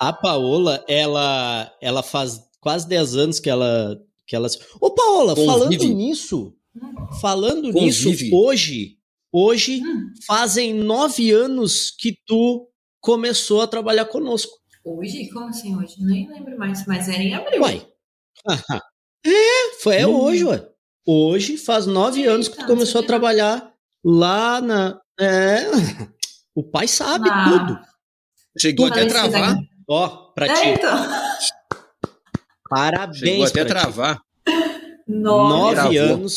A Paola, ela, ela faz quase 10 anos que ela. Que ela... Ô, Paola, Convive. falando nisso, falando Convive. nisso, hoje, hoje Hum. fazem nove anos que tu começou a trabalhar conosco. Hoje? Como assim hoje? Nem lembro mais, mas era em abril. Uai. é, foi é Hum. hoje, ué. Hoje faz nove Eita, anos que tu começou a trabalhar lá na. É. O pai sabe Ah. tudo. Chegou até a travar. Ó, pra É, ti. então. Parabéns. Chegou até travar. Nove. Nove anos.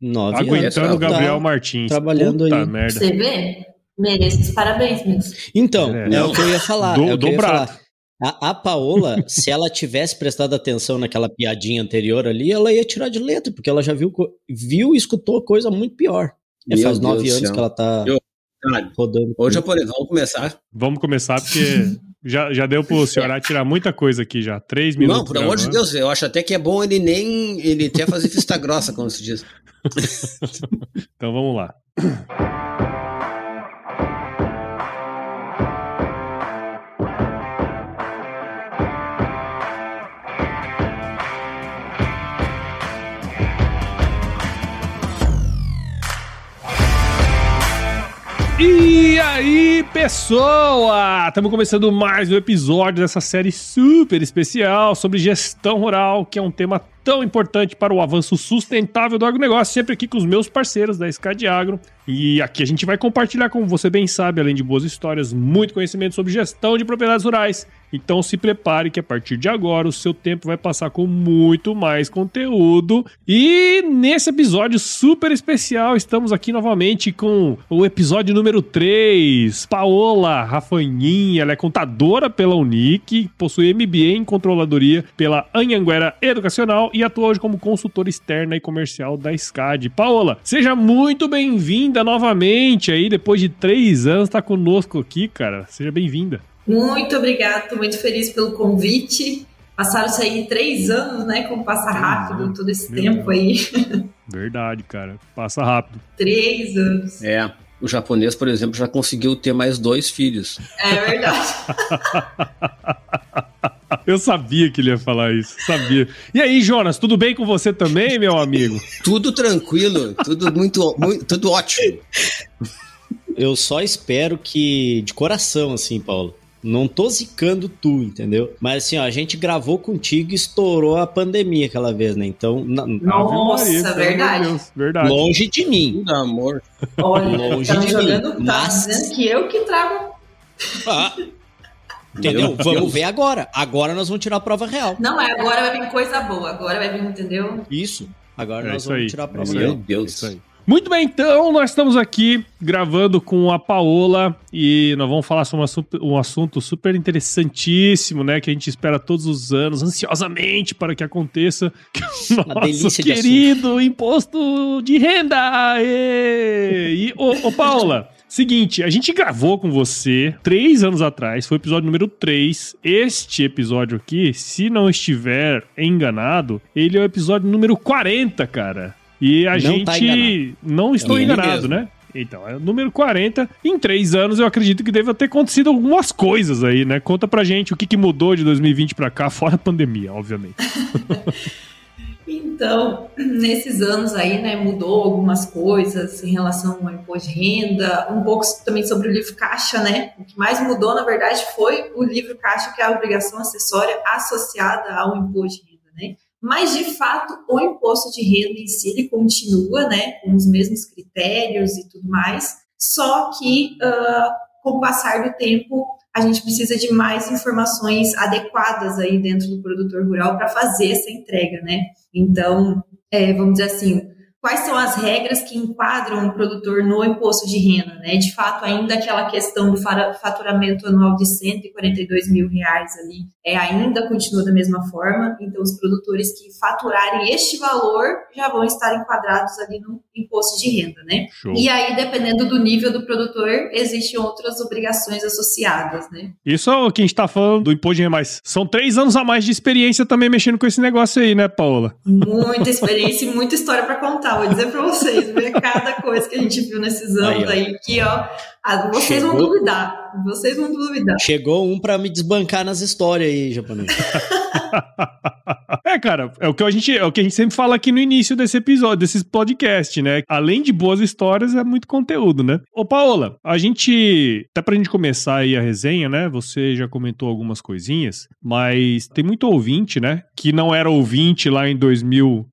Nove anos. Aguentando o Tá Gabriel Martins. trabalhando Puta aí. merda. Você vê? Mereço os parabéns, meus. Então, É. é, o que eu ia falar. Do- é o que eu ia falar. A, a Paola, se ela tivesse prestado atenção naquela piadinha anterior ali, ela ia tirar de letra, porque ela já viu, viu e escutou coisa muito pior. É, faz Deus nove anos céu. que ela tá Eu- Cara, rodando. Ô, japonês, vamos começar. Vamos começar, porque já, já deu pro senhor tirar muita coisa aqui já. Três minutos. Não, por amor de. Deus, eu acho até que é bom ele nem. Ele até fazer vista grossa, como se diz. Então vamos lá. E aí, pessoa! Estamos começando mais um episódio dessa série super especial sobre gestão rural, que é um tema tão importante para o avanço sustentável do agronegócio, sempre aqui com os meus parceiros da SCAD Agro. E aqui a gente vai compartilhar, como você bem sabe, além de boas histórias, muito conhecimento sobre gestão de propriedades rurais. Então se prepare que a partir de agora o seu tempo vai passar com muito mais conteúdo. E nesse episódio super especial, estamos aqui novamente com o episódio número 3. Paola Rafaninha, ela é contadora pela Unic, possui MBA em controladoria pela Anhanguera Educacional e atua hoje como consultora externa e comercial da SCAD. Paola, seja muito bem-vinda novamente aí, depois de três anos, tá conosco aqui, cara. Seja bem-vinda. Muito obrigada, estou muito feliz pelo convite. Passaram-se aí três anos, né? Como passa rápido todo esse tempo aí. Verdade, cara. Passa rápido. três anos. É. O japonês, por exemplo, já conseguiu ter mais dois filhos. É verdade. Eu sabia que ele ia falar isso, sabia. E aí, Jonas, tudo bem com você também, meu amigo? Tudo tranquilo, tudo muito, muito tudo ótimo. Eu só espero que, de coração, assim, Paulo. Não tô zicando tu, entendeu? Mas assim, ó, a gente gravou contigo e estourou a pandemia aquela vez, né? Então, na- Nossa, Maria, verdade. Deus, verdade. longe de mim. Tudo amor. Olha, Longe tá de jogando, mim, tá mas- dizendo que eu que trago. Ah, entendeu? Meu Vamos Deus. ver agora. Agora nós vamos tirar a prova real. Não, mas agora vai vir coisa boa. Agora vai vir, entendeu? Isso. Agora É nós isso vamos aí. tirar a É prova aí. real. Meu Deus. Isso aí. Muito bem, então nós estamos aqui gravando com a Paola e nós vamos falar sobre um assunto, um assunto super interessantíssimo, né? Que a gente espera todos os anos, ansiosamente para que aconteça. Que é o nosso delícia de querido imposto de renda! Aê! E, ô, ô Paola, Seguinte, a gente gravou com você três anos atrás, foi o episódio número 3. Este episódio aqui, se não estiver enganado, ele é o episódio número 40, cara. E a Não gente tá não estou ele enganado, né? Então, é o número 40. Em três anos, eu acredito que deva ter acontecido algumas coisas aí, né? Conta pra gente o que, que mudou de 2020 pra cá, fora a pandemia, obviamente. Então, nesses anos aí, né, mudou algumas coisas em relação ao imposto de renda, um pouco também sobre o livro caixa, né? O que mais mudou, na verdade, foi o livro caixa, que é a obrigação acessória associada ao imposto de renda, né? Mas, de fato, o imposto de renda em si, ele continua, né, com os mesmos critérios e tudo mais, só que, ah, com o passar do tempo, a gente precisa de mais informações adequadas aí dentro do produtor rural para fazer essa entrega, né? Então, é, vamos dizer assim, quais são as regras que enquadram o produtor no imposto de renda, né? De fato, ainda aquela questão do faturamento anual de 142 mil reais ali, é, ainda continua da mesma forma. Então, os produtores que faturarem este valor já vão estar enquadrados ali no imposto de renda, né? Show. E aí, dependendo do nível do produtor, existem outras obrigações associadas, né? Isso é o que a gente tá falando do imposto de renda, mas são três anos a mais de experiência também mexendo com esse negócio aí, né, Paola? Muita experiência e muita história para contar vou dizer pra vocês, ver cada coisa que a gente viu nesses anos aí, aí que, ó, vocês Chegou. vão duvidar. Vocês vão duvidar. Chegou um pra me desbancar nas histórias aí, japonês. é, cara, é o que a gente, é o que a gente sempre fala aqui no início desse episódio, desses podcast, né? Além de boas histórias, é muito conteúdo, né? Ô, Paola, a gente, até pra gente começar aí a resenha, né? Você já comentou algumas coisinhas, mas tem muito ouvinte, né? Que não era ouvinte lá em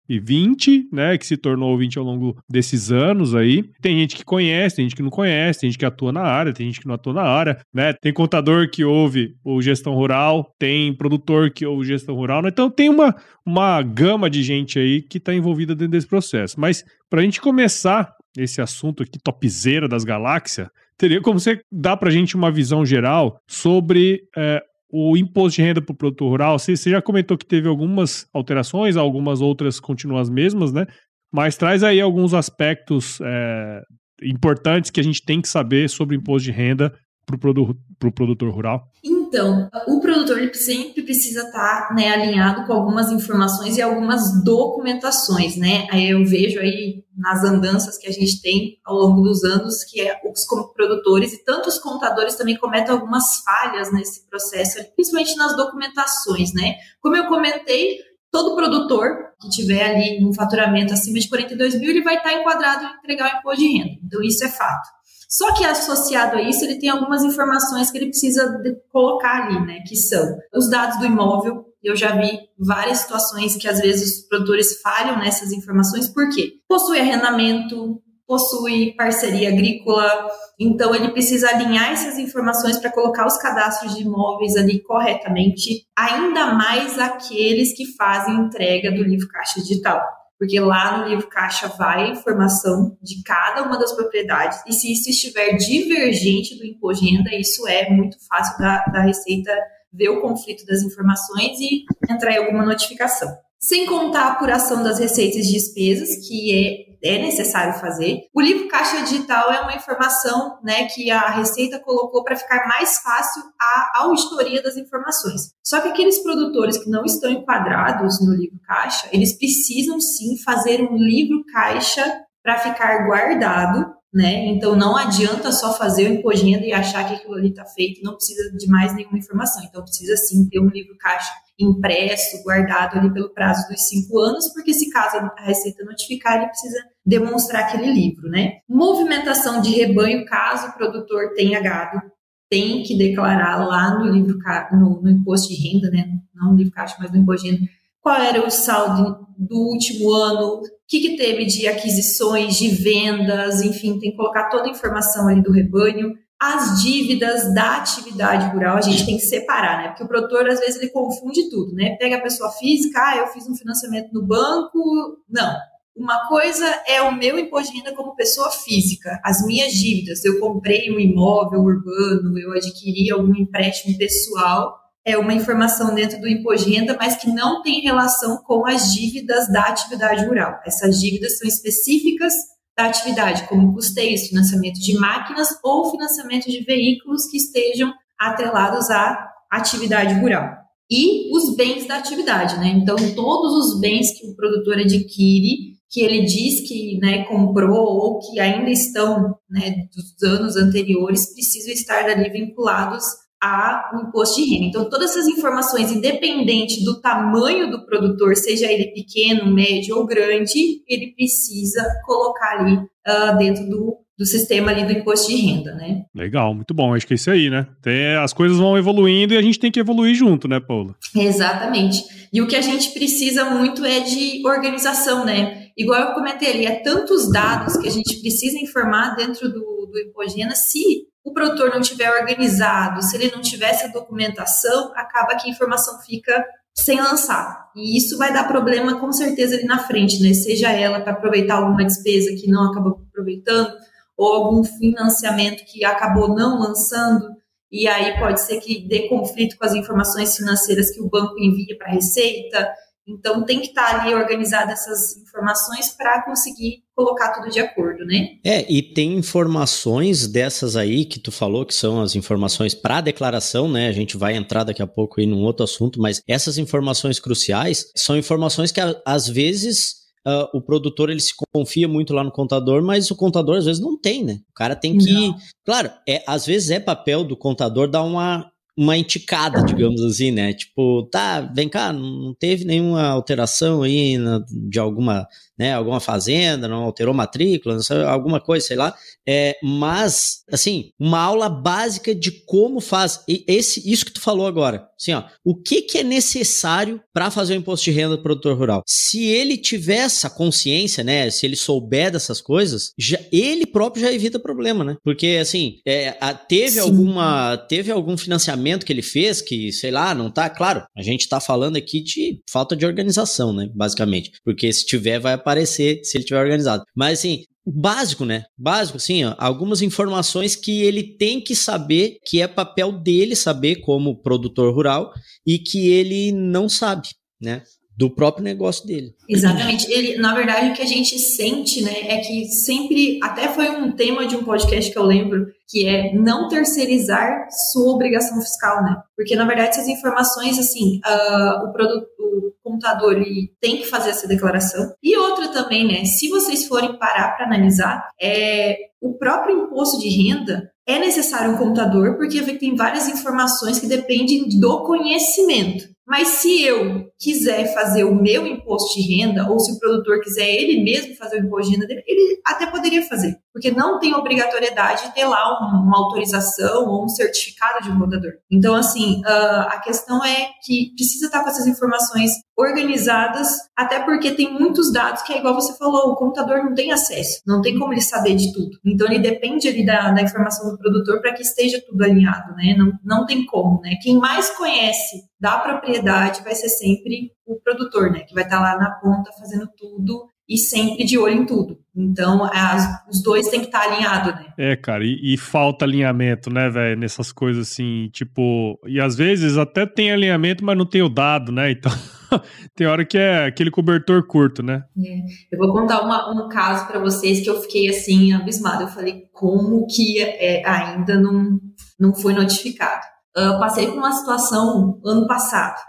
2020, né? Que se tornou ouvinte ao longo desses anos aí. Tem gente que conhece, tem gente que não conhece, tem gente que atua na área, tem gente que não atua na área, né? Tem contador que ouve o gestão rural, tem produtor que ouve gestão rural, né? Então tem uma, uma gama de gente aí que está envolvida dentro desse processo. Mas para a gente começar esse assunto aqui, topzeira das galáxias, teria como você dar para a gente uma visão geral sobre é, o imposto de renda para o produtor rural. Você, você já comentou que teve algumas alterações, algumas outras continuam as mesmas, né? Mas traz aí alguns aspectos é, importantes que a gente tem que saber sobre o imposto de renda para o produ produtor rural? Então, o produtor ele sempre precisa estar tá, né, alinhado com algumas informações e algumas documentações, né? Aí eu vejo aí nas andanças que a gente tem ao longo dos anos que é, os produtores e tantos contadores também cometem algumas falhas nesse processo, principalmente nas documentações, né? Como eu comentei, todo produtor que tiver ali um faturamento acima de 42 mil, ele vai estar tá enquadrado em entregar o imposto de renda. Então, isso é fato. Só que associado a isso, ele tem algumas informações que ele precisa colocar ali, né? Que são os dados do imóvel. Eu já vi várias situações que às vezes os produtores falham nessas informações, por quê? Possui arrendamento, possui parceria agrícola, então ele precisa alinhar essas informações para colocar os cadastros de imóveis ali corretamente, ainda mais aqueles que fazem entrega do livro caixa digital porque lá no livro caixa vai a informação de cada uma das propriedades, e se isso estiver divergente do imposto de renda, isso é muito fácil da, da Receita ver o conflito das informações e entrar em alguma notificação. Sem contar a apuração das receitas e despesas, que é é necessário fazer. O livro caixa digital é uma informação né, que a Receita colocou para ficar mais fácil a auditoria das informações. Só que aqueles produtores que não estão enquadrados no livro caixa, eles precisam sim fazer um livro caixa para ficar guardado né? Então não adianta só fazer o imposto e achar que aquilo ali está feito, não precisa de mais nenhuma informação. Então precisa sim ter um livro caixa impresso, guardado ali pelo prazo dos cinco anos, porque se caso a Receita notificar, ele precisa demonstrar aquele livro, né? Movimentação de rebanho, caso o produtor tenha gado, tem que declarar lá no livro no, no imposto de renda, né? Não no livro caixa, mas no imposto de renda, qual era o saldo do último ano, o que, que teve de aquisições, de vendas, enfim, tem que colocar toda a informação ali do rebanho as dívidas da atividade rural a gente tem que separar, né? Porque o produtor, às vezes, ele confunde tudo, né? Pega a pessoa física, ah, eu fiz um financiamento no banco. Não. Uma coisa é o meu imposto de renda como pessoa física, as minhas dívidas. Eu comprei um imóvel urbano, eu adquiri algum empréstimo pessoal, é uma informação dentro do imposto de renda, mas que não tem relação com as dívidas da atividade rural. Essas dívidas são específicas da atividade, como custeios, financiamento de máquinas ou financiamento de veículos que estejam atrelados à atividade rural. E os bens da atividade, né? Então, todos os bens que o produtor adquire, que ele diz que né, comprou ou que ainda estão né, dos anos anteriores, precisam estar ali vinculados a um imposto de renda. Então, todas essas informações, independente do tamanho do produtor, seja ele pequeno, médio ou grande, ele precisa colocar ali uh, dentro do, do sistema ali do imposto de renda, né? Legal, muito bom. Acho que é isso aí, né? Tem, as coisas vão evoluindo e a gente tem que evoluir junto, né, Paula? Exatamente. E o que a gente precisa muito é de organização, né? Igual eu comentei ali, é tantos dados que a gente precisa informar dentro do, do renda se o produtor não tiver organizado, se ele não tiver essa documentação, acaba que a informação fica sem lançar. E isso vai dar problema com certeza ali na frente, né? Seja ela para aproveitar alguma despesa que não acabou aproveitando, ou algum financiamento que acabou não lançando, e aí pode ser que dê conflito com as informações financeiras que o banco envia para a Receita. Então tem que estar tá ali organizada essas informações para conseguir colocar tudo de acordo, né? É, e tem informações dessas aí que tu falou que são as informações para declaração, né? A gente vai entrar daqui a pouco aí num outro assunto, mas essas informações cruciais são informações que às vezes uh, o produtor ele se confia muito lá no contador, mas o contador às vezes não tem, né? O cara tem que. Não. Claro, é, às vezes é papel do contador dar uma uma enticada, digamos assim, né? Tipo, tá, vem cá, não teve nenhuma alteração aí na, de alguma, né, alguma fazenda, não alterou matrícula, não sei, alguma coisa, sei lá. É, mas, assim, uma aula básica de como faz. Esse, isso que tu falou agora. Assim, ó, o que, que é necessário para fazer o imposto de renda do produtor rural? Se ele tiver essa consciência, né? Se ele souber dessas coisas, já, ele próprio já evita problema, né? Porque, assim, é, a, teve alguma. Teve algum financiamento que ele fez que, sei lá, não tá. Claro, a gente tá falando aqui de falta de organização, né? Basicamente. Porque se tiver, vai aparecer se ele tiver organizado. Mas, assim, básico, né? Básico, assim, algumas informações que ele tem que saber, que é papel dele saber como produtor rural e que ele não sabe, né? Do próprio negócio dele. Exatamente. Ele, na verdade, o que a gente sente, né, é que sempre, até foi um tema de um podcast que eu lembro, que é não terceirizar sua obrigação fiscal, né? Porque, na verdade, essas informações, assim, uh, o, produto, o computador ele tem que fazer essa declaração. E outra também, né? Se vocês forem parar para analisar, é, o próprio imposto de renda é necessário um computador, porque tem várias informações que dependem do conhecimento. Mas se eu quiser fazer o meu imposto de renda, ou se o produtor quiser ele mesmo fazer o imposto de renda dele, ele até poderia fazer, porque não tem obrigatoriedade de ter lá uma, autorização ou um certificado de um contador. Então, assim, uh, a questão é que precisa estar com essas informações organizadas, até porque tem muitos dados que é igual você falou, o computador não tem acesso, não tem como ele saber de tudo. Então, ele depende ali da, da informação do produtor para que esteja tudo alinhado, né? Não, não tem como, né? Quem mais conhece da propriedade vai ser sempre o produtor, né? Que vai estar lá na ponta fazendo tudo e sempre de olho em tudo. Então, as, os dois têm que estar alinhados, né? É, cara, e, e falta alinhamento, né, velho, nessas coisas assim, tipo, e às vezes até tem alinhamento, mas não tem o dado, né? Então, tem hora que é aquele cobertor curto, né? É. Eu vou contar uma, um caso para vocês que eu fiquei assim, abismado. Eu falei, como que é, ainda não, não foi notificado? Uh, passei por uma situação ano passado.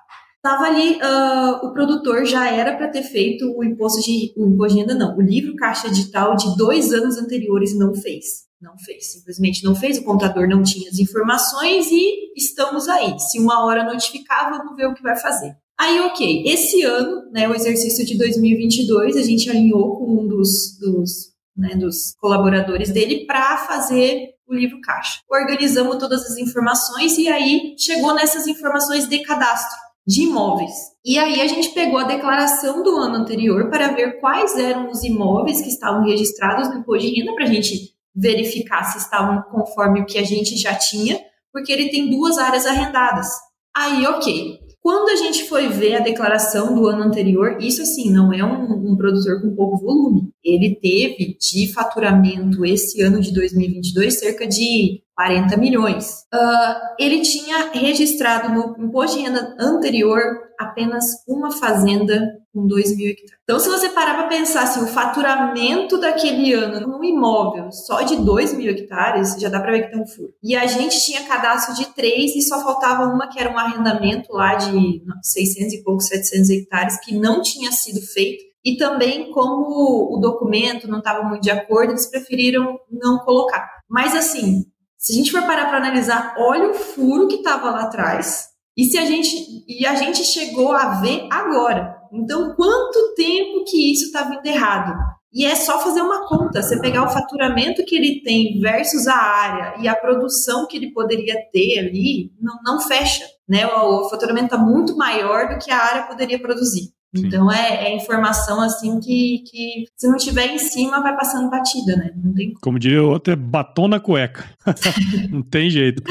Tava ali, uh, o produtor já era para ter feito o imposto de o imposto de renda, não, o livro caixa digital de dois anos anteriores não fez. Não fez, simplesmente não fez, o contador não tinha as informações e estamos aí. Se uma hora notificar, vamos ver o que vai fazer. Aí, ok, esse ano, né, o exercício de 2022, a gente alinhou com um dos, dos, né, dos colaboradores dele para fazer o livro caixa. Organizamos todas as informações e aí chegou nessas informações de cadastro de imóveis. E aí a gente pegou a declaração do ano anterior para ver quais eram os imóveis que estavam registrados no imposto de renda para a gente verificar se estavam conforme o que a gente já tinha, porque ele tem duas áreas arrendadas. Aí, ok. Quando a gente foi ver a declaração do ano anterior, isso assim, não é um, um, produtor com pouco volume. Ele teve de faturamento esse ano de 2022 cerca de 40 milhões. Uh, ele tinha registrado no imposto de renda anterior apenas uma fazenda com 2 mil hectares. Então, se você parar para pensar assim, o faturamento daquele ano num imóvel só de 2 mil hectares, já dá para ver que tem um furo. E a gente tinha cadastro de três e só faltava uma que era um arrendamento lá de 600 e poucos, 700 hectares, que não tinha sido feito. E também, como o documento não estava muito de acordo, eles preferiram não colocar. Mas assim, se a gente for parar para analisar, olha o furo que estava lá atrás. E se a gente e a gente chegou a ver agora. Então, quanto tempo que isso está vindo errado? E é só fazer uma conta, você pegar o faturamento que ele tem versus a área e a produção que ele poderia ter ali, não, não fecha, né? O, o faturamento está muito maior do que a área poderia produzir. Sim. Então é, é, informação assim que, que se não tiver em cima vai passando batida, né? Não tem como diria o outro, é batom na cueca. não tem jeito.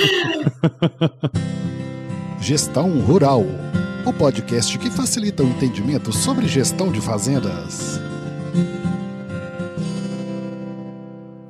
Gestão Rural, o podcast que facilita o entendimento sobre gestão de fazendas.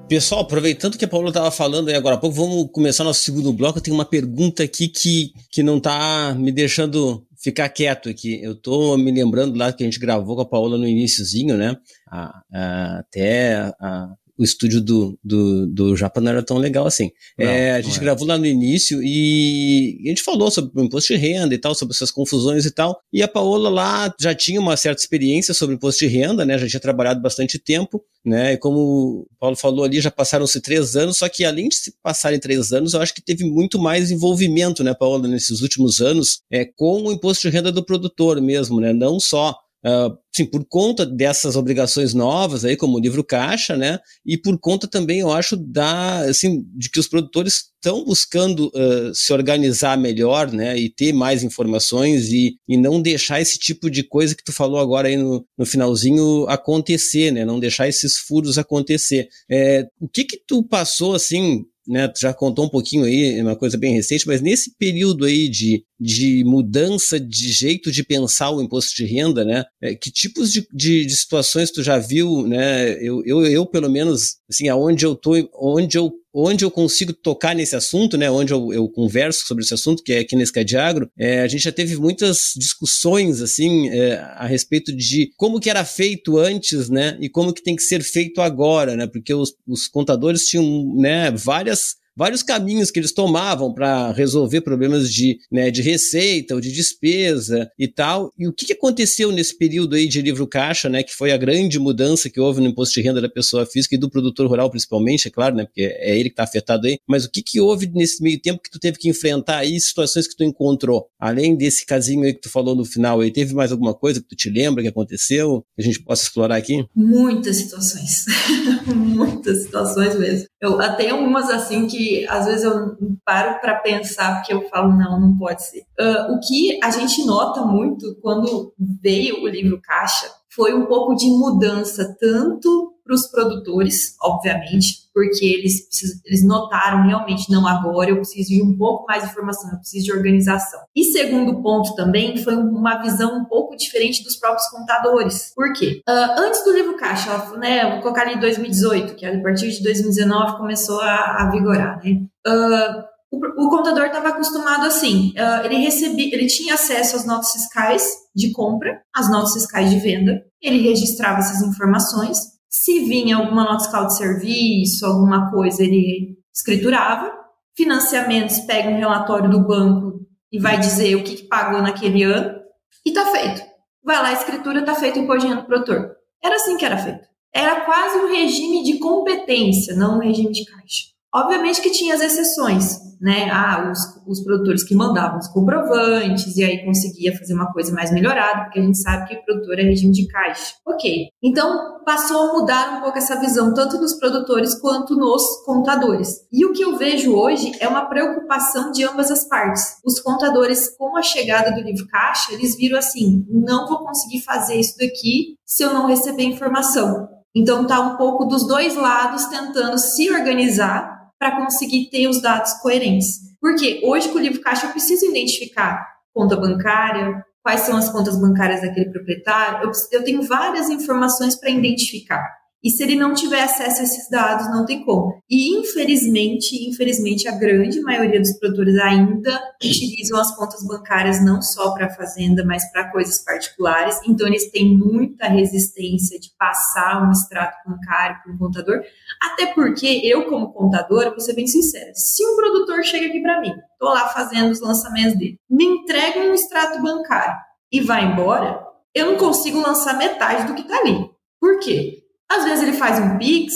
Pessoal, aproveitando que a Paula estava falando aí agora há pouco, vamos começar nosso segundo bloco. Eu tenho uma pergunta aqui que, que não está me deixando ficar quieto aqui. Eu tô me lembrando lá que a gente gravou com a Paola no iníciozinho, né? A, a, até a, o estúdio do, do, do Japa não era tão legal assim. Não, é, a gente é. gravou lá no início e a gente falou sobre o imposto de renda e tal, sobre essas confusões e tal. E a Paola lá já tinha uma certa experiência sobre imposto de renda, né? Já tinha trabalhado bastante tempo, né? E como o Paulo falou ali, já passaram-se três anos, só que além de se passarem três anos, eu acho que teve muito mais envolvimento, né, Paola, nesses últimos anos, é, com o imposto de renda do produtor mesmo, né? Não só Uh, sim, por conta dessas obrigações novas aí, como o livro caixa, né? E por conta também, eu acho, da, assim, de que os produtores estão buscando uh, se organizar melhor, né? E ter mais informações e, e não deixar esse tipo de coisa que tu falou agora aí no, no finalzinho acontecer, né? Não deixar esses furos acontecer. É, o que que tu passou, assim, né, tu já contou um pouquinho aí, uma coisa bem recente, mas nesse período aí de, de mudança de jeito de pensar o imposto de renda, né, é, que tipos de, de, de, situações tu já viu, né, eu, eu, eu pelo menos, assim, aonde eu tô, onde eu onde eu consigo tocar nesse assunto, né, onde eu, eu converso sobre esse assunto, que é aqui nesse Cadiagro, é, a gente já teve muitas discussões, assim, é, a respeito de como que era feito antes, né, e como que tem que ser feito agora, né, porque os, os contadores tinham, né, várias vários caminhos que eles tomavam para resolver problemas de, né, de receita ou de despesa e tal. E o que, aconteceu nesse período aí de livro caixa, né, que foi a grande mudança que houve no imposto de renda da pessoa física e do produtor rural principalmente, é claro, né, porque é ele que está afetado aí. Mas o que, que houve nesse meio tempo que tu teve que enfrentar aí, situações que tu encontrou? Além desse casinho aí que tu falou no final aí, teve mais alguma coisa que tu te lembra que aconteceu, que a gente possa explorar aqui? Muitas situações. Muitas situações mesmo. Eu até umas assim que às vezes eu paro para pensar porque eu falo não, não pode ser. Uh, o que a gente nota muito quando veio o livro caixa foi um pouco de mudança tanto para os produtores, obviamente, porque eles, eles notaram realmente, não agora, eu preciso de um pouco mais de informação, eu preciso de organização. E segundo ponto também foi uma visão um pouco diferente dos próprios contadores. Por quê? Uh, antes do livro Caixa, né, vou colocar ali em 2018, que a partir de 2019 começou a, a vigorar, né? Uh, o, o, contador estava acostumado assim, uh, ele recebia, ele tinha acesso às notas fiscais de compra, às notas fiscais de venda, ele registrava essas informações, se vinha alguma nota fiscal de serviço, alguma coisa, ele escriturava. Financiamentos, pega um relatório do banco e vai dizer o que, que pagou naquele ano e tá feito. Vai lá, a escritura tá feito em imposto do produtor. Era assim que era feito. Era quase um regime de competência, não um regime de caixa. Obviamente que tinha as exceções, né? Ah, os, os produtores que mandavam os comprovantes e aí conseguia fazer uma coisa mais melhorada, porque a gente sabe que o produtor é regime de caixa. Ok. Então passou a mudar um pouco essa visão, tanto nos produtores quanto nos contadores. E o que eu vejo hoje é uma preocupação de ambas as partes. Os contadores, com a chegada do livro caixa, eles viram assim: não vou conseguir fazer isso daqui se eu não receber informação. Então tá um pouco dos dois lados tentando se organizar para conseguir ter os dados coerentes. Porque hoje com o livro caixa eu preciso identificar conta bancária, quais são as contas bancárias daquele proprietário, eu, eu tenho várias informações para identificar. E se ele não tiver acesso a esses dados, não tem como. E infelizmente, infelizmente, a grande maioria dos produtores ainda utilizam as contas bancárias não só para a fazenda, mas para coisas particulares. Então, eles têm muita resistência de passar um extrato bancário para um contador. Até porque eu, como contadora, vou ser bem sincera, se um produtor chega aqui para mim, estou lá fazendo os lançamentos dele, me entrega um extrato bancário e vai embora, eu não consigo lançar metade do que está ali. Por quê? Às vezes ele faz um Pix,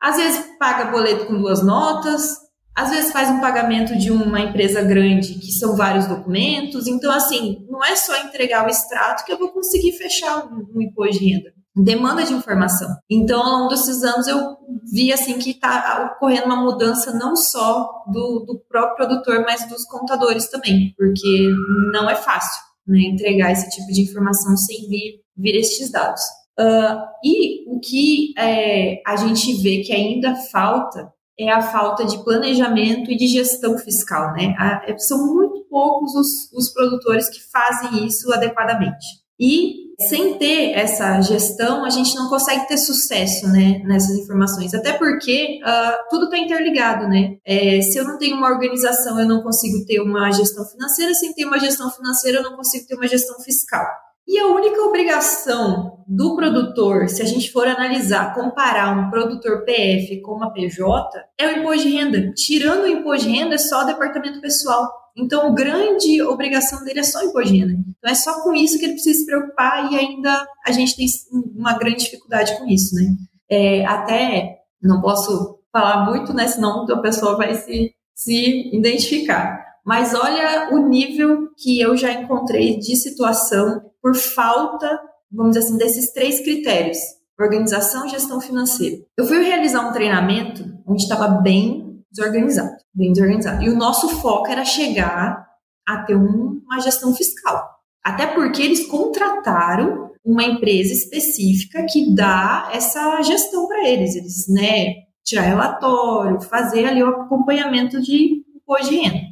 às vezes paga boleto com duas notas, às vezes faz um pagamento de uma empresa grande, que são vários documentos. Então, assim, não é só entregar o extrato que eu vou conseguir fechar um, um imposto de renda. Demanda de informação. Então, ao longo desses anos, eu vi assim que está ocorrendo uma mudança não só do, do próprio produtor, mas dos contadores também, porque não é fácil né, entregar esse tipo de informação sem vir, vir estes dados. Uh, e o que é, a gente vê que ainda falta é a falta de planejamento e de gestão fiscal, né? A, é, são muito poucos os, os produtores que fazem isso adequadamente. E sem ter essa gestão, a gente não consegue ter sucesso né, nessas informações. Até porque uh, tudo está interligado, né? É, se eu não tenho uma organização, eu não consigo ter uma gestão financeira. Sem ter uma gestão financeira, eu não consigo ter uma gestão fiscal. E a única obrigação do produtor, se a gente for analisar, comparar um produtor PF com uma PJ, é o imposto de renda. Tirando o imposto de renda, é só o departamento pessoal. Então, a grande obrigação dele é só o imposto de renda. Então, é só com isso que ele precisa se preocupar e ainda a gente tem uma grande dificuldade com isso, né? É, até, não posso falar muito, né? Senão a pessoa vai se, se identificar. Mas olha o nível que eu já encontrei de situação por falta, vamos dizer assim, desses três critérios: organização e gestão financeira. Eu fui realizar um treinamento onde estava bem desorganizado, bem desorganizado. E o nosso foco era chegar a ter uma gestão fiscal. Até porque eles contrataram uma empresa específica que dá essa gestão para eles. Eles, né, tirar relatório, fazer ali o acompanhamento de imposto de renda.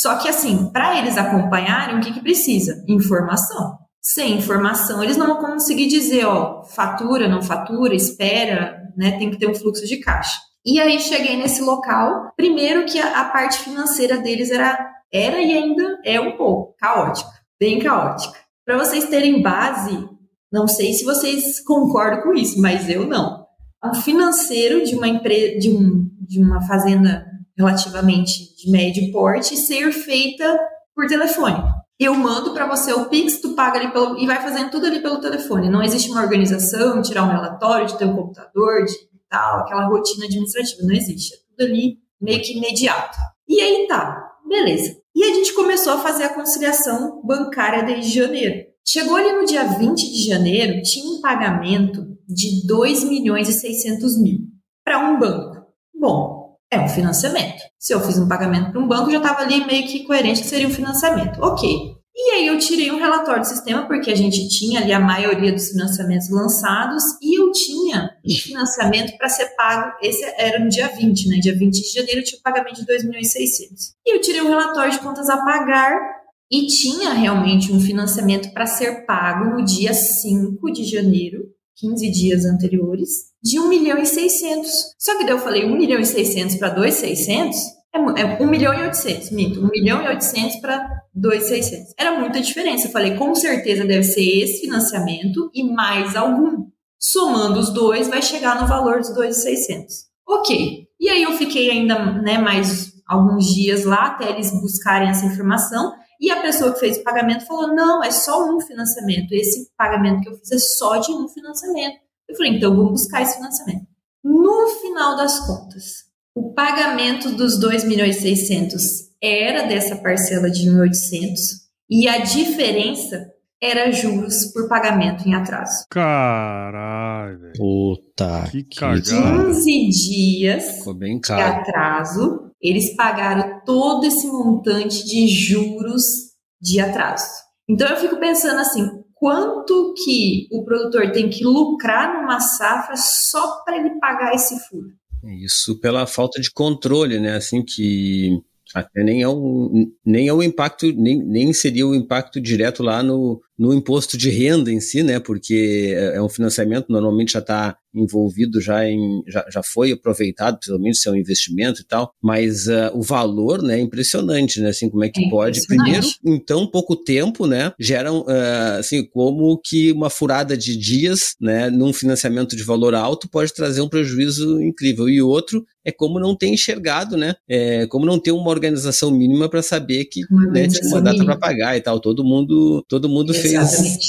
Só que assim, para eles acompanharem, o que, que precisa? Informação. Sem informação, eles não vão conseguir dizer, ó, fatura, não fatura, espera, né? Tem que ter um fluxo de caixa. E aí cheguei nesse local, primeiro que a, a parte financeira deles era, era e ainda é um pouco caótica, bem caótica. Para vocês terem base, não sei se vocês concordam com isso, mas eu não. Um financeiro de uma empresa, de, um, de uma fazenda relativamente de médio porte ser feita por telefone. Eu mando para você o Pix, tu paga ali pelo, e vai fazendo tudo ali pelo telefone. Não existe uma organização, tirar um relatório, de ter um computador, de tal, aquela rotina administrativa. Não existe. É tudo ali meio que imediato. E aí tá, beleza. E a gente começou a fazer a conciliação bancária desde janeiro. Chegou ali no dia 20 de janeiro, tinha um pagamento de 2 milhões e 600 mil para um banco. Bom, é um financiamento. Se eu fiz um pagamento para um banco, já estava ali meio que coerente que seria um financiamento. Ok. E aí eu tirei um relatório do sistema, porque a gente tinha ali a maioria dos financiamentos lançados, e eu tinha financiamento para ser pago, esse era no dia 20, né? Dia 20 de janeiro eu tinha o pagamento de 2 milhões e 600. E eu tirei um relatório de contas a pagar, e tinha realmente um financiamento para ser pago no dia 5 de janeiro, 15 dias anteriores, de 1 milhão e 600. Só que daí eu falei 1 milhão e 600 para 2,600 é, é 1 milhão e 800, minto, 1 milhão e 800 para 2,600. Era muita diferença. Eu falei, com certeza deve ser esse financiamento e mais algum. Somando os dois, vai chegar no valor dos 2,600. Ok. E aí eu fiquei ainda né, mais alguns dias lá até eles buscarem essa informação. E a pessoa que fez o pagamento falou: não, é só um financiamento. Esse pagamento que eu fiz é só de um financiamento. Eu falei: então vamos buscar esse financiamento. No final das contas, o pagamento dos 2 milhões e 600 era dessa parcela de 1.800 e a diferença era juros por pagamento em atraso. Caralho. Puta que cagada. 15 dias Ficou bem de caro. atraso, eles pagaram todo esse montante de juros de atraso. Então eu fico pensando assim, quanto que o produtor tem que lucrar numa safra só para ele pagar esse furo? Isso pela falta de controle, né? Assim que até nem é um, nem é um impacto, nem, nem seria o um impacto direto lá no, no imposto de renda em si, né? Porque é, é um financiamento, normalmente já está envolvido, já, em, já, já foi aproveitado, principalmente se é um investimento e tal, mas uh, o valor, né, é impressionante, né? Assim, como é que É pode, primeiro, em tão pouco tempo, né, geram, uh, assim, como que uma furada de dias, né, num financiamento de valor alto pode trazer um prejuízo incrível. E outro é como não ter enxergado, né, é, como não ter uma organização mínima para saber que né, tinha uma data para pagar e tal. Todo mundo, todo mundo fez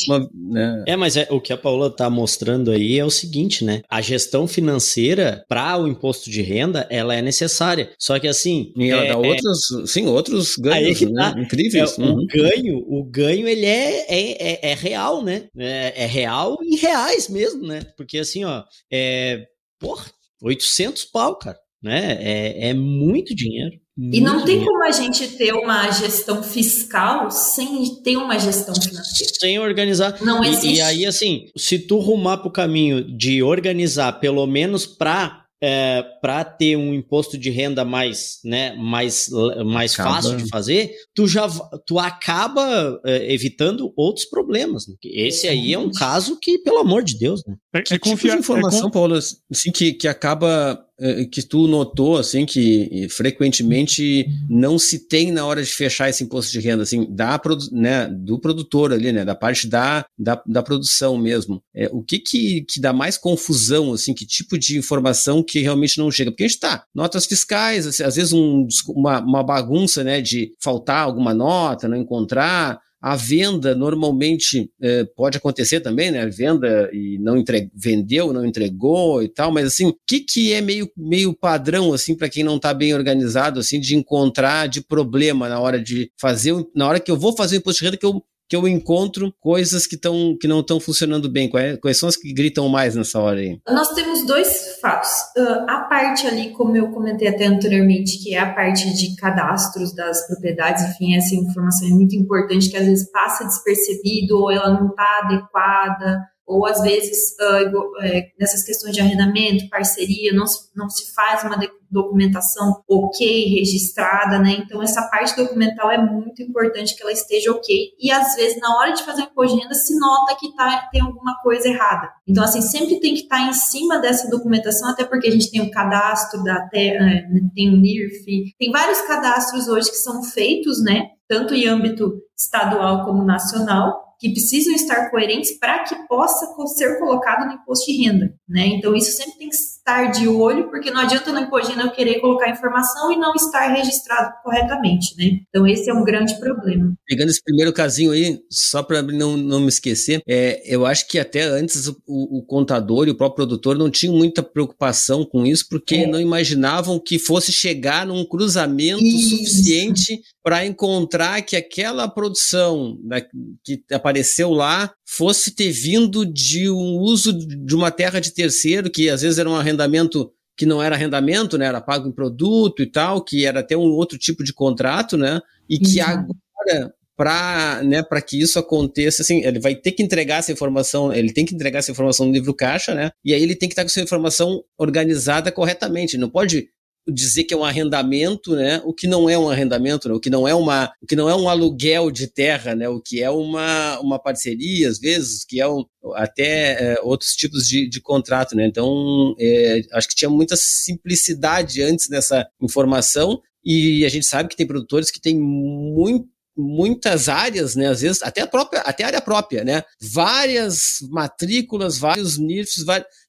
Uma, né, É, mas é, o que a Paula tá mostrando aí é o seguinte, né? A gestão financeira para o imposto de renda, ela é necessária. Só que assim, E ela é, dá é- outros, sim, outros ganhos, né? tá. Incríveis. é, Uhum. o ganho, o ganho ele é, é, é, é real, né? É, é real em reais mesmo, né? Porque assim, ó, é, porra, 800 pau, cara, né? É, é muito dinheiro. E não tem como a gente ter uma gestão fiscal sem ter uma gestão financeira. sem organizar. Não E- existe. E, aí, assim, se tu rumar pro caminho de organizar, pelo menos para é, para ter um imposto de renda mais, né, mais, mais Acaba. fácil de fazer, tu já tu acaba é, evitando outros problemas. né? Esse aí é um caso que, pelo amor de Deus, né? É, Que é tipo confiar. de informação, é Paulo, assim, que, que acaba que tu notou, assim, que frequentemente não se tem na hora de fechar esse imposto de renda, assim, da, né, do produtor ali, né, da parte da, da, da produção mesmo. É, o que, que que dá mais confusão, assim, que tipo de informação que realmente não chega? Porque a gente tá, notas fiscais, assim, às vezes um, uma, uma bagunça, né, de faltar alguma nota, não encontrar, a venda normalmente é, pode acontecer também, né? Venda e não entre... vendeu, não entregou e tal, mas assim, o que, que é meio, meio padrão, assim, para quem não está bem organizado, assim, de encontrar de problema na hora de fazer, na hora que eu vou fazer o imposto de renda, que eu que eu encontro coisas que, tão, que não estão funcionando bem? Quais, quais, são as que gritam mais nessa hora aí? Nós temos dois fatos. Uh, a parte ali, como eu comentei até anteriormente, que é a parte de cadastros das propriedades, enfim, essa informação é muito importante, que às vezes passa despercebido ou ela não está adequada ou às vezes uh, nessas questões de arrendamento, parceria, não se, não se faz uma documentação ok, registrada, né? Então essa parte documental é muito importante que ela esteja ok. E às vezes na hora de fazer o imposto de renda se nota que tá, tem alguma coisa errada. Então assim sempre tem que estar tá em cima dessa documentação, até porque a gente tem o cadastro da terra, é, tem o NIRF, tem vários cadastros hoje que são feitos, né? Tanto em âmbito estadual como nacional que precisam estar coerentes para que possa ser colocado no imposto de renda, né? Então isso sempre tem que estar de olho, porque não adianta no de renda eu querer colocar informação e não estar registrado corretamente, né? Então esse é um grande problema. Pegando esse primeiro casinho aí, só para não, não me esquecer, é, eu acho que até antes o, o, contador e o próprio produtor não tinham muita preocupação com isso, porque é. não imaginavam que fosse chegar num cruzamento isso. suficiente para encontrar que aquela produção da, que apareceu lá fosse ter vindo de um uso de uma terra de terceiro, que às vezes era um arrendamento que não era arrendamento, né, era pago em produto e tal, que era até um outro tipo de contrato, né, e que uhum. agora para né, que isso aconteça, assim, ele vai ter que entregar essa informação, ele tem que entregar essa informação no livro caixa, né? E aí ele tem que estar com essa informação organizada corretamente. Não pode dizer que é um arrendamento, né? O que não é um arrendamento, né? o que não é uma, o que não é um aluguel de terra, né? O que é uma, uma parceria às vezes, que é um, até é, outros tipos de, de contrato, né? Então é, acho que tinha muita simplicidade antes nessa informação e a gente sabe que tem produtores que têm muito muitas áreas, né? Às vezes até a própria, até a área própria, né? Várias matrículas, vários NIFs,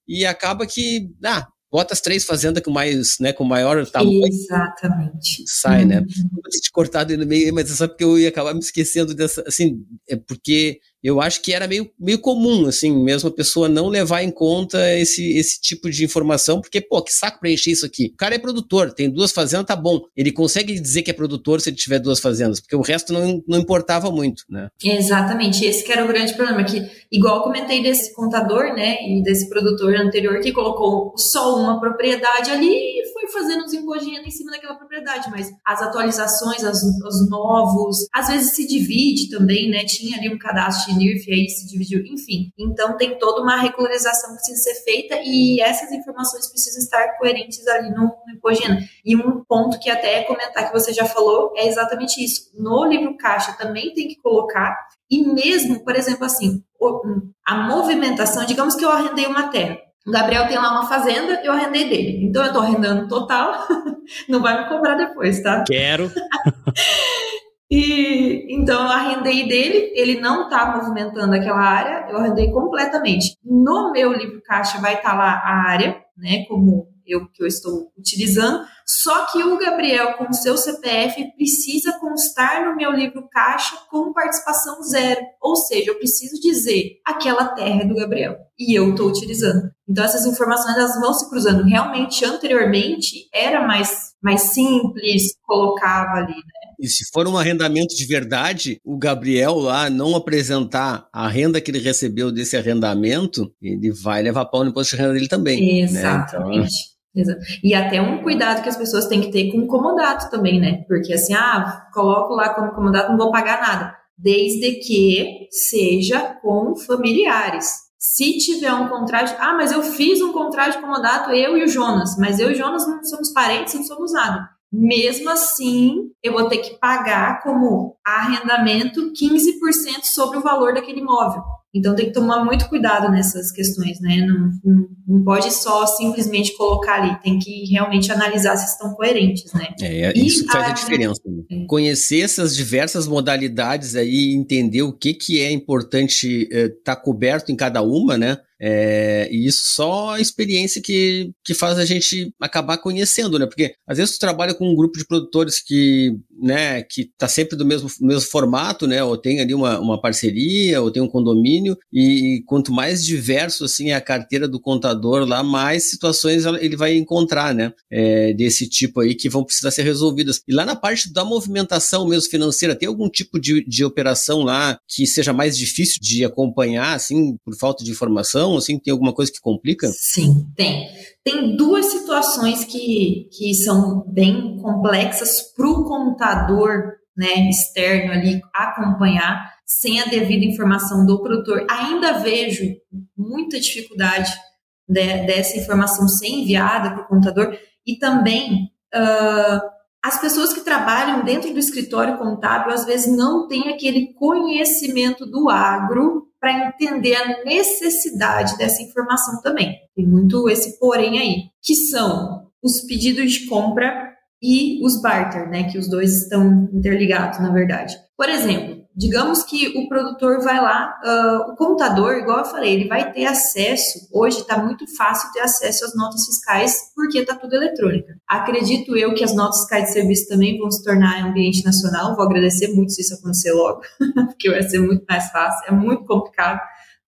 e acaba que, ah, bota as três fazendas com mais, né, com maior tamanho. Exatamente. Sai, né? uhum. né? Vou te cortado no meio, mas é só porque eu ia acabar me esquecendo dessa, assim, é porque eu acho que era meio, meio comum, assim, mesmo a pessoa não levar em conta esse, esse tipo de informação, porque, pô, que saco preencher isso aqui. O cara é produtor, tem duas fazendas, tá bom. Ele consegue dizer que é produtor se ele tiver duas fazendas, porque o resto não, não importava muito, né? Exatamente, esse que era o grande problema, que, igual comentei desse contador, né, e desse produtor anterior que colocou só uma propriedade ali e foi fazendo os impostos em cima daquela propriedade, mas as atualizações, as, os novos, às vezes se divide também, né, tinha ali um cadastro NIRF aí se dividiu, enfim. Então tem toda uma regularização que precisa ser feita e essas informações precisam estar coerentes ali no, no E um ponto que até é comentar que você já falou é exatamente isso. No livro caixa também tem que colocar e mesmo, por exemplo, assim, a movimentação, digamos que eu arrendei uma terra. O Gabriel tem lá uma fazenda, eu arrendei dele. Então eu estou arrendando total, não vai me cobrar depois, tá? Quero. E então eu arrendei dele, ele não está movimentando aquela área, eu arrendei completamente. No meu livro caixa vai estar tá lá a área, né, como eu que eu estou utilizando, só que o Gabriel com o seu CPF precisa constar no meu livro caixa com participação zero, ou seja, eu preciso dizer aquela terra é do Gabriel e eu estou utilizando. Então essas informações elas vão se cruzando. Realmente anteriormente era mais mais simples, colocava ali, né? E se for um arrendamento de verdade, o Gabriel lá não apresentar a renda que ele recebeu desse arrendamento, ele vai levar pau no imposto de renda dele também. Exatamente. Né? Então, e até um cuidado que as pessoas têm que ter com o comodato também, né? Porque assim, ah, coloco lá como comodato, não vou pagar nada. Desde que seja com familiares. Se tiver um contrato, ah, mas eu fiz um contrato de comodato, eu e o Jonas, mas eu e o Jonas não somos parentes, não somos nada. Mesmo assim, eu vou ter que pagar como arrendamento 15% sobre o valor daquele imóvel. Então tem que tomar muito cuidado nessas questões, né? Não, não, não, pode só simplesmente colocar ali, tem que realmente analisar se estão coerentes, né? É, isso e faz a, a diferença. Né? É. Conhecer essas diversas modalidades aí, entender o que, que é importante estar é, tá coberto em cada uma, né? É, e isso só a experiência que, que faz a gente acabar conhecendo, né? Porque às vezes tu trabalha com um grupo de produtores que, né, que tá sempre do mesmo, mesmo formato, né? Ou tem ali uma, uma parceria, ou tem um condomínio, e, e quanto mais diverso assim é a carteira do contador lá, mais situações ele vai encontrar, né? É, desse tipo aí que vão precisar ser resolvidas. E lá na parte da movimentação mesmo financeira, tem algum tipo de, de operação lá que seja mais difícil de acompanhar, assim, por falta de informação? Assim? Tem alguma coisa que complica? Sim, tem. Tem duas situações que, que são bem complexas para o contador né, externo ali acompanhar sem a devida informação do produtor. Ainda vejo muita dificuldade de, dessa informação ser enviada para o contador e também uh, as pessoas que trabalham dentro do escritório contábil às vezes não têm aquele conhecimento do agro para entender a necessidade dessa informação também. Tem muito esse porém aí, que são os pedidos de compra e os barter, né, que os dois estão interligados, na verdade. Por exemplo, digamos que o produtor vai lá, uh, o contador, igual eu falei, ele vai ter acesso, hoje está muito fácil ter acesso às notas fiscais, porque está tudo eletrônica. Acredito eu que as notas fiscais de serviço também vão se tornar ambiente nacional, vou agradecer muito se isso acontecer logo, porque vai ser muito mais fácil, é muito complicado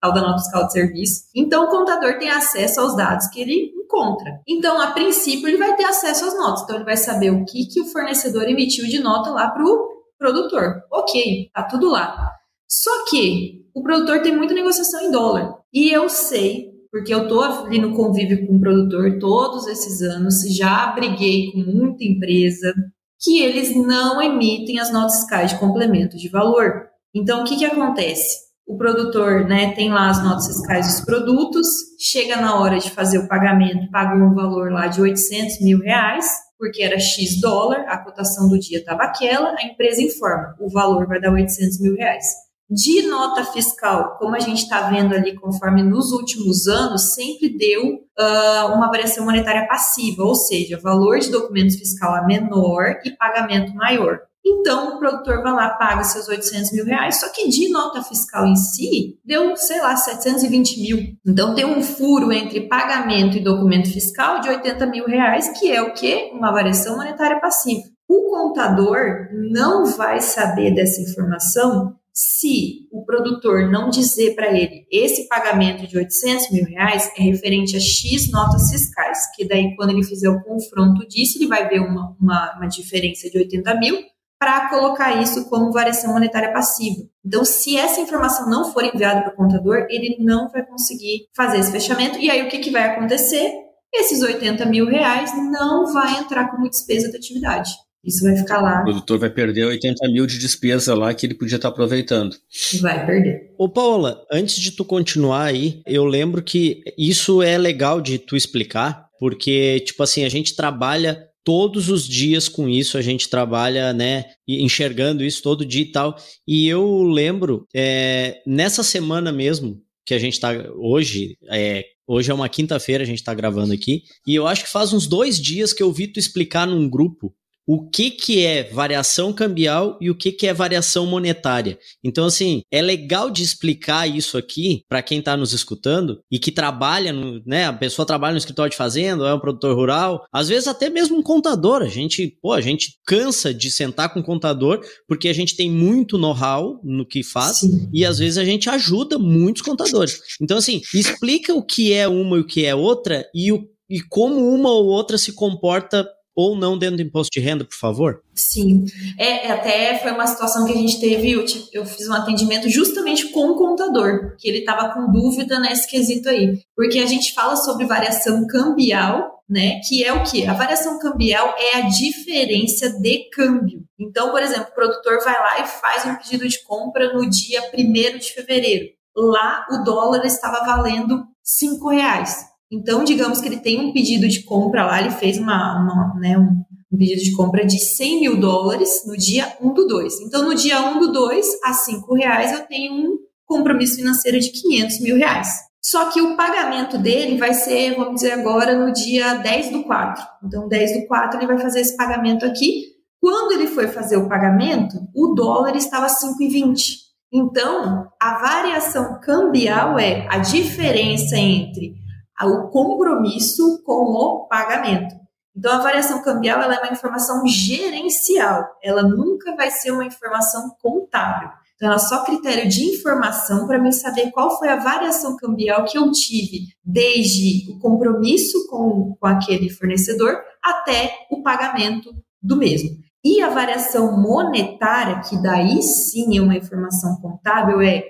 tal da nota fiscal de serviço. Então, o contador tem acesso aos dados que ele encontra. Então, a princípio, ele vai ter acesso às notas. Então, ele vai saber o que, que o fornecedor emitiu de nota lá para o produtor. Ok, tá tudo lá. Só que o produtor tem muita negociação em dólar. E eu sei, porque eu tô ali no convívio com o produtor todos esses anos, já briguei com muita empresa, que eles não emitem as notas fiscais de complemento de valor. Então, o que, que acontece? O produtor né, tem lá as notas fiscais dos produtos, chega na hora de fazer o pagamento, paga um valor lá de 800 mil reais, porque era X dólar, a cotação do dia estava aquela, a empresa informa, o valor vai dar 800 mil reais. De nota fiscal, como a gente está vendo ali, conforme nos últimos anos, sempre deu uh, uma variação monetária passiva, ou seja, valor de documentos fiscal a menor e pagamento maior. Então, o produtor vai lá, paga seus 800 mil reais, só que de nota fiscal em si, deu, sei lá, 720 mil. Então, tem um furo entre pagamento e documento fiscal de 80 mil reais, que é o quê? Uma variação monetária passiva. O contador não vai saber dessa informação se o produtor não dizer para ele esse pagamento de 800 mil reais é referente a X notas fiscais, que daí quando ele fizer o confronto disso, ele vai ver uma, uma, uma diferença de 80 mil, para colocar isso como variação monetária passiva. Então, se essa informação não for enviada para o contador, ele não vai conseguir fazer esse fechamento. E aí, o que, que vai acontecer? Esses 80 mil reais não vai entrar como despesa da atividade. Isso vai ficar lá. O produtor vai perder 80 mil de despesa lá que ele podia estar aproveitando. Vai perder. Ô, Paula, antes de tu continuar aí, eu lembro que isso é legal de tu explicar, porque, tipo assim, a gente trabalha todos os dias com isso, a gente trabalha, né, enxergando isso todo dia e tal. E eu lembro, é, nessa semana mesmo, que a gente tá hoje, é, hoje é uma quinta-feira, a gente tá gravando aqui, e eu acho que faz uns dois dias que eu vi tu explicar num grupo o que, que é variação cambial e o que, que é variação monetária. Então, assim, é legal de explicar isso aqui para quem está nos escutando e que trabalha, no, né? A pessoa trabalha no escritório de fazenda, é um produtor rural, às vezes até mesmo um contador. A gente, pô, a gente cansa de sentar com um contador porque a gente tem muito know-how no que faz Sim. e às vezes a gente ajuda muitos contadores. Então, assim, explica o que é uma e o que é outra e o e como uma ou outra se comporta ou não dentro do imposto de renda, por favor? Sim, é, é, até foi uma situação que a gente teve, eu, eu fiz um atendimento justamente com o contador, que ele estava com dúvida nesse quesito aí, porque a gente fala sobre variação cambial, né, que é o que? A variação cambial é a diferença de câmbio. Então, por exemplo, o produtor vai lá e faz um pedido de compra no dia 1 de fevereiro. Lá o dólar estava valendo cinco reais. Então, digamos que ele tem um pedido de compra lá, ele fez uma, uma né, um, um, pedido de compra de 100 mil dólares no dia 1 do 2. Então, no dia 1 do 2, a 5 reais, eu tenho um compromisso financeiro de 500 mil reais. Só que o pagamento dele vai ser, vamos dizer agora, no dia 10 do 4. Então, 10 do 4 ele vai fazer esse pagamento aqui. Quando ele foi fazer o pagamento, o dólar estava 5,20. Então, a variação cambial é a diferença entre o compromisso com o pagamento. Então, a variação cambial é uma informação gerencial, ela nunca vai ser uma informação contábil. Então, ela é só critério de informação para mim saber qual foi a variação cambial que eu tive, desde o compromisso com, com aquele fornecedor até o pagamento do mesmo. E a variação monetária, que daí sim é uma informação contábil, é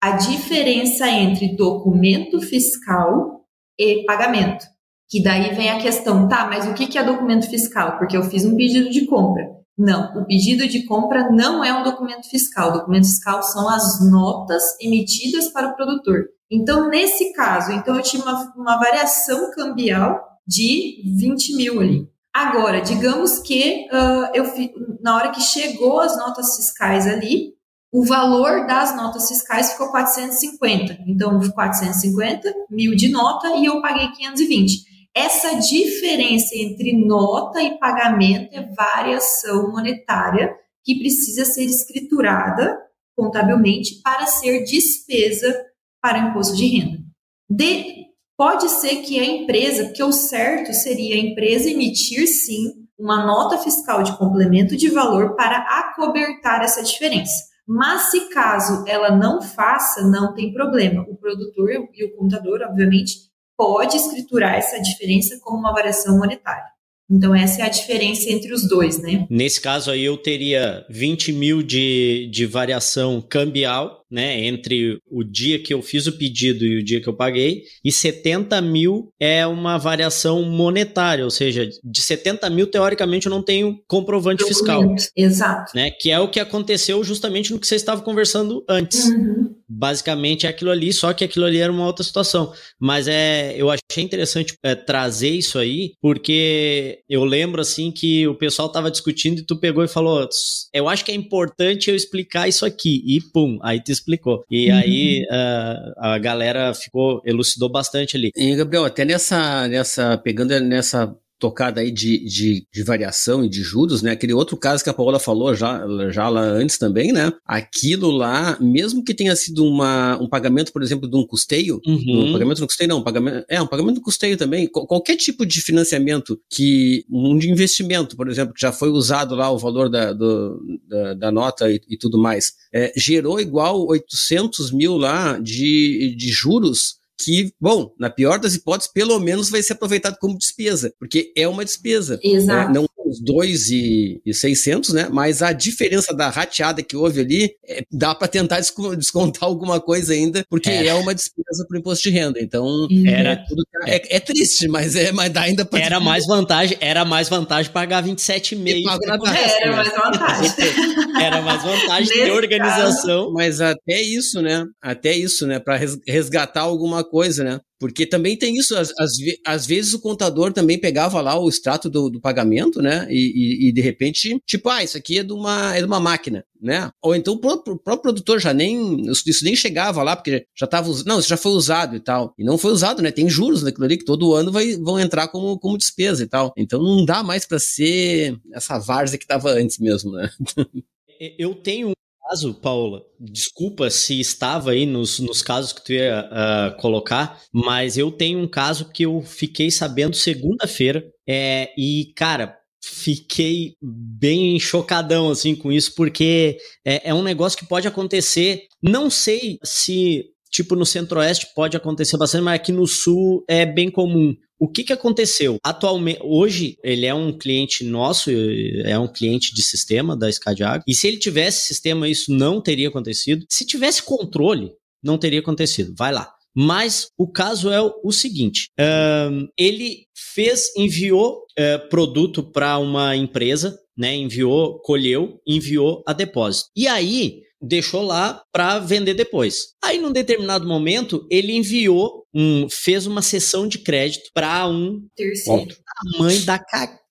a diferença entre documento fiscal e pagamento. Que daí vem a questão, tá, mas o que é documento fiscal? Porque eu fiz um pedido de compra. Não, o pedido de compra não é um documento fiscal. O documento fiscal são as notas emitidas para o produtor. Então, nesse caso, então eu tive uma, uma variação cambial de 20 mil ali. Agora, digamos que uh, eu na hora que chegou as notas fiscais ali, o valor das notas fiscais ficou 450. Então, 450 mil de nota e eu paguei 520. Essa diferença entre nota e pagamento é variação monetária que precisa ser escriturada contabilmente para ser despesa para imposto de renda. De, pode ser que a empresa, porque o certo seria a empresa emitir sim uma nota fiscal de complemento de valor para acobertar essa diferença. Mas se caso ela não faça, não tem problema. O produtor e o contador, obviamente, pode escriturar essa diferença como uma variação monetária. Então, essa é a diferença entre os dois, né? Nesse caso aí, eu teria 20 mil de, de variação cambial né, entre o dia que eu fiz o pedido e o dia que eu paguei, e 70 mil é uma variação monetária, ou seja, de 70 mil, teoricamente, eu não tenho comprovante fiscal. Exato. Né, que é o que aconteceu justamente no que você estava conversando antes. Uhum. Basicamente é aquilo ali, só que aquilo ali era uma outra situação. Mas é, eu achei interessante é, trazer isso aí, porque eu lembro assim que o pessoal estava discutindo e tu pegou e falou: eu acho que é importante eu explicar isso aqui. E pum, aí tu explicou. E uhum. aí uh, a galera ficou, elucidou bastante ali. E, Gabriel, até nessa, nessa, pegando nessa tocada aí de, de, de, variação e de juros, né? Aquele outro caso que a Paola falou já, já lá antes também, né? Aquilo lá, mesmo que tenha sido uma, um pagamento, por exemplo, de um custeio, uhum. um pagamento no custeio não, um pagamento, é, um pagamento do custeio também, qualquer tipo de financiamento que, um de investimento, por exemplo, que já foi usado lá o valor da, do, da, da, nota e, e tudo mais, é, gerou igual 800 mil lá de, de juros que, bom, na pior das hipóteses, pelo menos vai ser aproveitado como despesa, porque é uma despesa. Né? Exato. Né? Não os 2,600, né? Mas a diferença da rateada que houve ali, é, dá para tentar descontar alguma coisa ainda, porque é, é uma despesa para o imposto de renda. Então, uhum. era tudo, é, é, é, triste, mas é, mas dá ainda para Era mais vantagem, era mais vantagem pagar 27,5. Era mais vantagem. era mais vantagem de organização. Caso. Mas até isso, né? Até isso, né? Para resgatar alguma coisa, né? Porque também tem isso, às, vezes o contador também pegava lá o extrato do, do pagamento, né? E, e, e, de repente, tipo, ah, isso aqui é de uma, é de uma máquina, né? Ou então o próprio, o próprio produtor já nem, isso nem chegava lá, porque já estava, não, isso já foi usado e tal. E não foi usado, né? Tem juros naquilo ali que todo ano vai, vão entrar como, como despesa e tal. Então não dá mais para ser essa várzea que estava antes mesmo, né? Eu tenho caso, Paula, desculpa se estava aí nos, nos casos que tu ia uh, colocar, mas eu tenho um caso que eu fiquei sabendo segunda-feira, é, e, cara, fiquei bem chocadão assim com isso, porque é, é um negócio que pode acontecer. Não sei se tipo no centro-oeste pode acontecer bastante, mas aqui no sul é bem comum. O que, que aconteceu? Atualmente, hoje, ele é um cliente nosso, é um cliente de sistema da Scadiago, e se ele tivesse sistema, isso não teria acontecido. Se tivesse controle, não teria acontecido. Vai lá. Mas o caso é o seguinte: um, ele fez, enviou uh, produto para uma empresa, né? Enviou, colheu, enviou a depósito. E aí deixou lá para vender depois. Aí, num determinado momento, ele enviou, um, fez uma sessão de crédito para um terceiro. Tamanho da,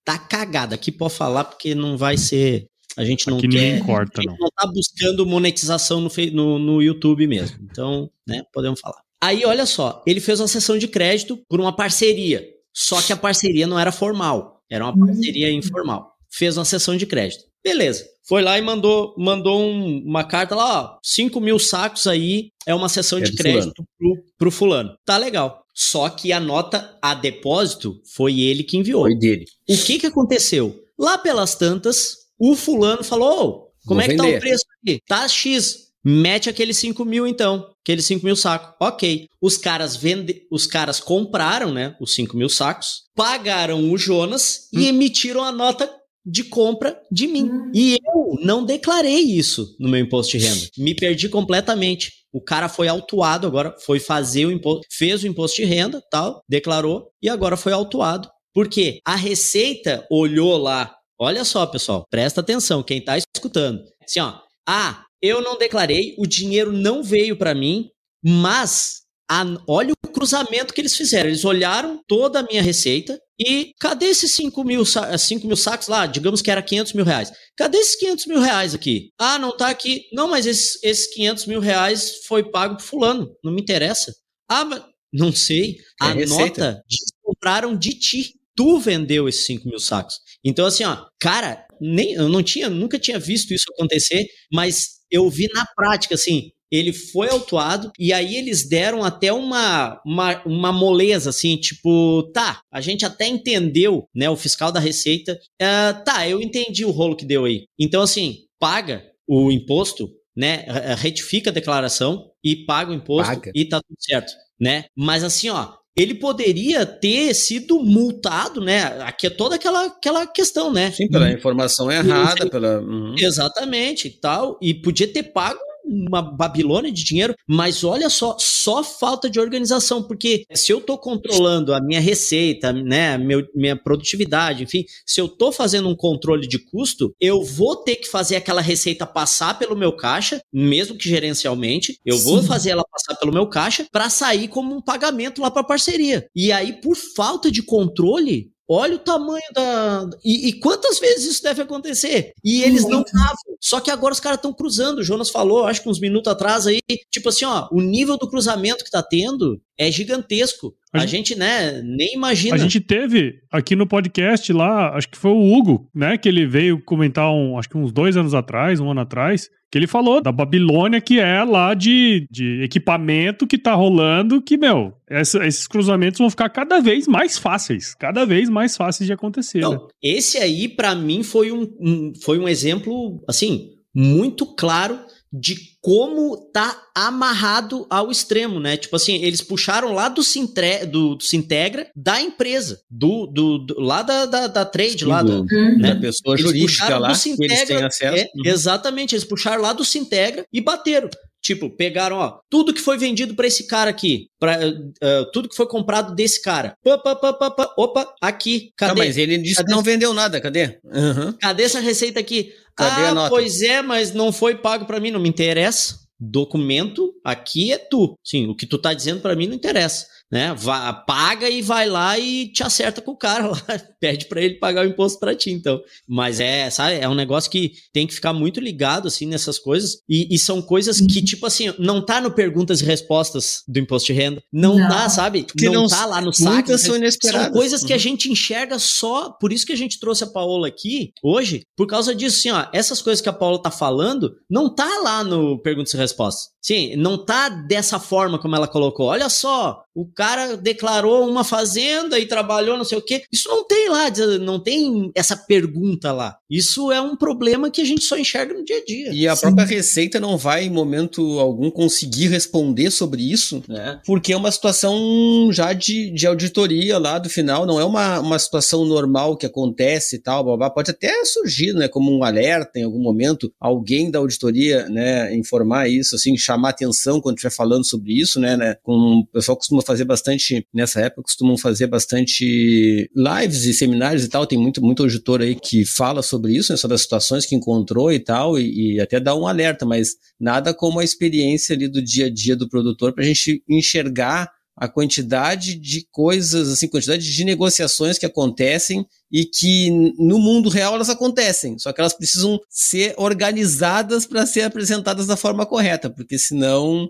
da cagada. Aqui pode falar porque não vai ser A gente não Aqui quer. corta, a não. gente não tá buscando monetização no, no, no YouTube mesmo. Então, né, podemos falar. Aí, olha só, ele fez uma sessão de crédito por uma parceria. Só que a parceria não era formal, era uma parceria informal. Fez uma sessão de crédito. Beleza. Foi lá e mandou, mandou um- uma carta lá, ó, 5 mil sacos aí, é uma sessão É de crédito pro, pro fulano. Tá legal. Só que a nota a depósito foi ele que enviou. Foi dele. O que que aconteceu? Lá pelas tantas, o fulano falou: "Ô, como Vou é que tá vender." o preço aqui? Tá X. Mete aqueles 5 mil então. Aqueles 5 mil sacos. Ok. Os caras vende... Os caras compraram, né? Os 5 mil sacos, pagaram o Jonas Hum. e emitiram a nota de compra de mim. Hum. E eu não declarei isso no meu imposto de renda. Me perdi completamente. O cara foi autuado agora, foi fazer o imposto, fez o imposto de renda, tal, declarou e agora foi autuado. Por quê? A Receita olhou lá. Olha só, pessoal, presta atenção, quem tá escutando. Assim, ó, ah, eu não declarei, o dinheiro não veio para mim, mas a- olha o cruzamento que eles fizeram. Eles olharam toda a minha receita e cadê esses 5 mil, sa- 5 mil sacos lá? Digamos que era 500 mil reais. Cadê esses 500 mil reais aqui? Ah, não tá aqui. Não, mas esses, esses 500 mil reais foi pago pro fulano. Não me interessa. Ah, mas não sei. É A receita. nota compraram de ti. Tu vendeu esses 5 mil sacos. Então, assim, ó, cara, nem, eu não tinha, nunca tinha visto isso acontecer, mas eu vi na prática, assim, ele foi autuado e aí eles deram até uma, uma, uma moleza, assim, tipo, tá, a gente até entendeu, né, o fiscal da Receita, ah, tá, eu entendi o rolo que deu aí. Então, assim, paga o imposto, né, eh, retifica a declaração e paga o imposto Paga. e tá tudo certo, né? Mas assim, ó, ele poderia ter sido multado, né? Aqui é toda aquela, aquela questão, né? Sim, pela informação errada, pela. Uhum. Exatamente, e tal, e podia ter pago uma Babilônia de dinheiro, mas olha só, só falta de organização, porque se eu tô controlando a minha receita, né, meu, minha produtividade, enfim, se eu tô fazendo um controle de custo, eu vou ter que fazer aquela receita passar pelo meu caixa, mesmo que gerencialmente, eu vou Sim. fazer ela passar pelo meu caixa para sair como um pagamento lá para parceria. E aí, por falta de controle, Olha o tamanho da. E, e quantas vezes isso deve acontecer? E eles não estavam. Só que agora os caras estão cruzando. O Jonas falou, acho que uns minutos atrás aí, tipo assim, ó, o nível do cruzamento que tá tendo é gigantesco. A A gente, né, nem imagina. A gente teve aqui no podcast lá, acho que foi o Hugo, né? Que ele veio comentar, um, acho que uns dois anos atrás, um ano atrás, que ele falou da Babilônia, que é lá de, de equipamento que tá rolando, que, meu, essa- esses cruzamentos vão ficar cada vez mais fáceis, cada vez mais fáceis de acontecer. né? Não, esse aí, pra mim, foi um, um- foi um exemplo, assim, muito claro de como tá amarrado ao extremo, né? Tipo assim, eles puxaram lá do, Sintre, do, do Sintegra da empresa, do, do, do- lá da, da, da trade, lá da, Do- Uhum. da pessoa Eles jurídica lá, do que eles têm acesso. É, Uhum. Exatamente, eles puxaram lá do Sintegra e bateram. Tipo, pegaram, ó, tudo que foi vendido pra esse cara aqui, pra, eh, tudo que foi comprado desse cara. Pá, pá, pá, pá, pá, opa, aqui, Tá, cadê? mas ele disse Cadê? que não vendeu nada, cadê? Uhum. Cadê essa receita aqui? Cadê ah, a nota? pois é, mas não foi pago pra mim, não me interessa. Documento aqui é tu. Sim, o que tu tá dizendo pra mim não interessa, né? Vá, paga e vai lá e te acerta com o cara lá, pede pra ele pagar o imposto pra ti, então. Mas é, sabe, é um negócio que tem que ficar muito ligado assim nessas coisas e, e são coisas que tipo assim, não tá no perguntas e respostas do imposto de renda, não, Não. tá, sabe? Porque não, não- tá lá no saque. São São coisas que a Uhum. gente enxerga só, por isso que a gente trouxe a Paola aqui hoje, por causa disso, assim, ó, essas coisas que a Paola tá falando, não tá lá no Perguntas e Respostas. Sim, não tá dessa forma como ela colocou. Olha só, o cara declarou uma fazenda e trabalhou não sei o quê. Isso não tem lá, não tem essa pergunta lá. Isso é um problema que a gente só enxerga no dia a dia. E a Sim. própria Receita não vai, em momento algum, conseguir responder sobre isso, né? porque é uma situação já de, de auditoria lá do final, não é uma, uma situação normal que acontece e tal, blá, blá. pode até surgir, né, como um alerta em algum momento, alguém da auditoria, né, informar isso, assim, chamar atenção quando estiver falando sobre isso, né, né, com, o pessoal costuma fazer bastante, nessa época, costumam fazer bastante lives e seminários e tal, tem muito, muito auditor aí que fala sobre isso, né, sobre as situações que encontrou e tal, e, e até dá um alerta, mas nada como a experiência ali do dia a dia do produtor para a gente enxergar a quantidade de coisas, assim, quantidade de negociações que acontecem e que no mundo real elas acontecem, só que elas precisam ser organizadas para ser apresentadas da forma correta, porque senão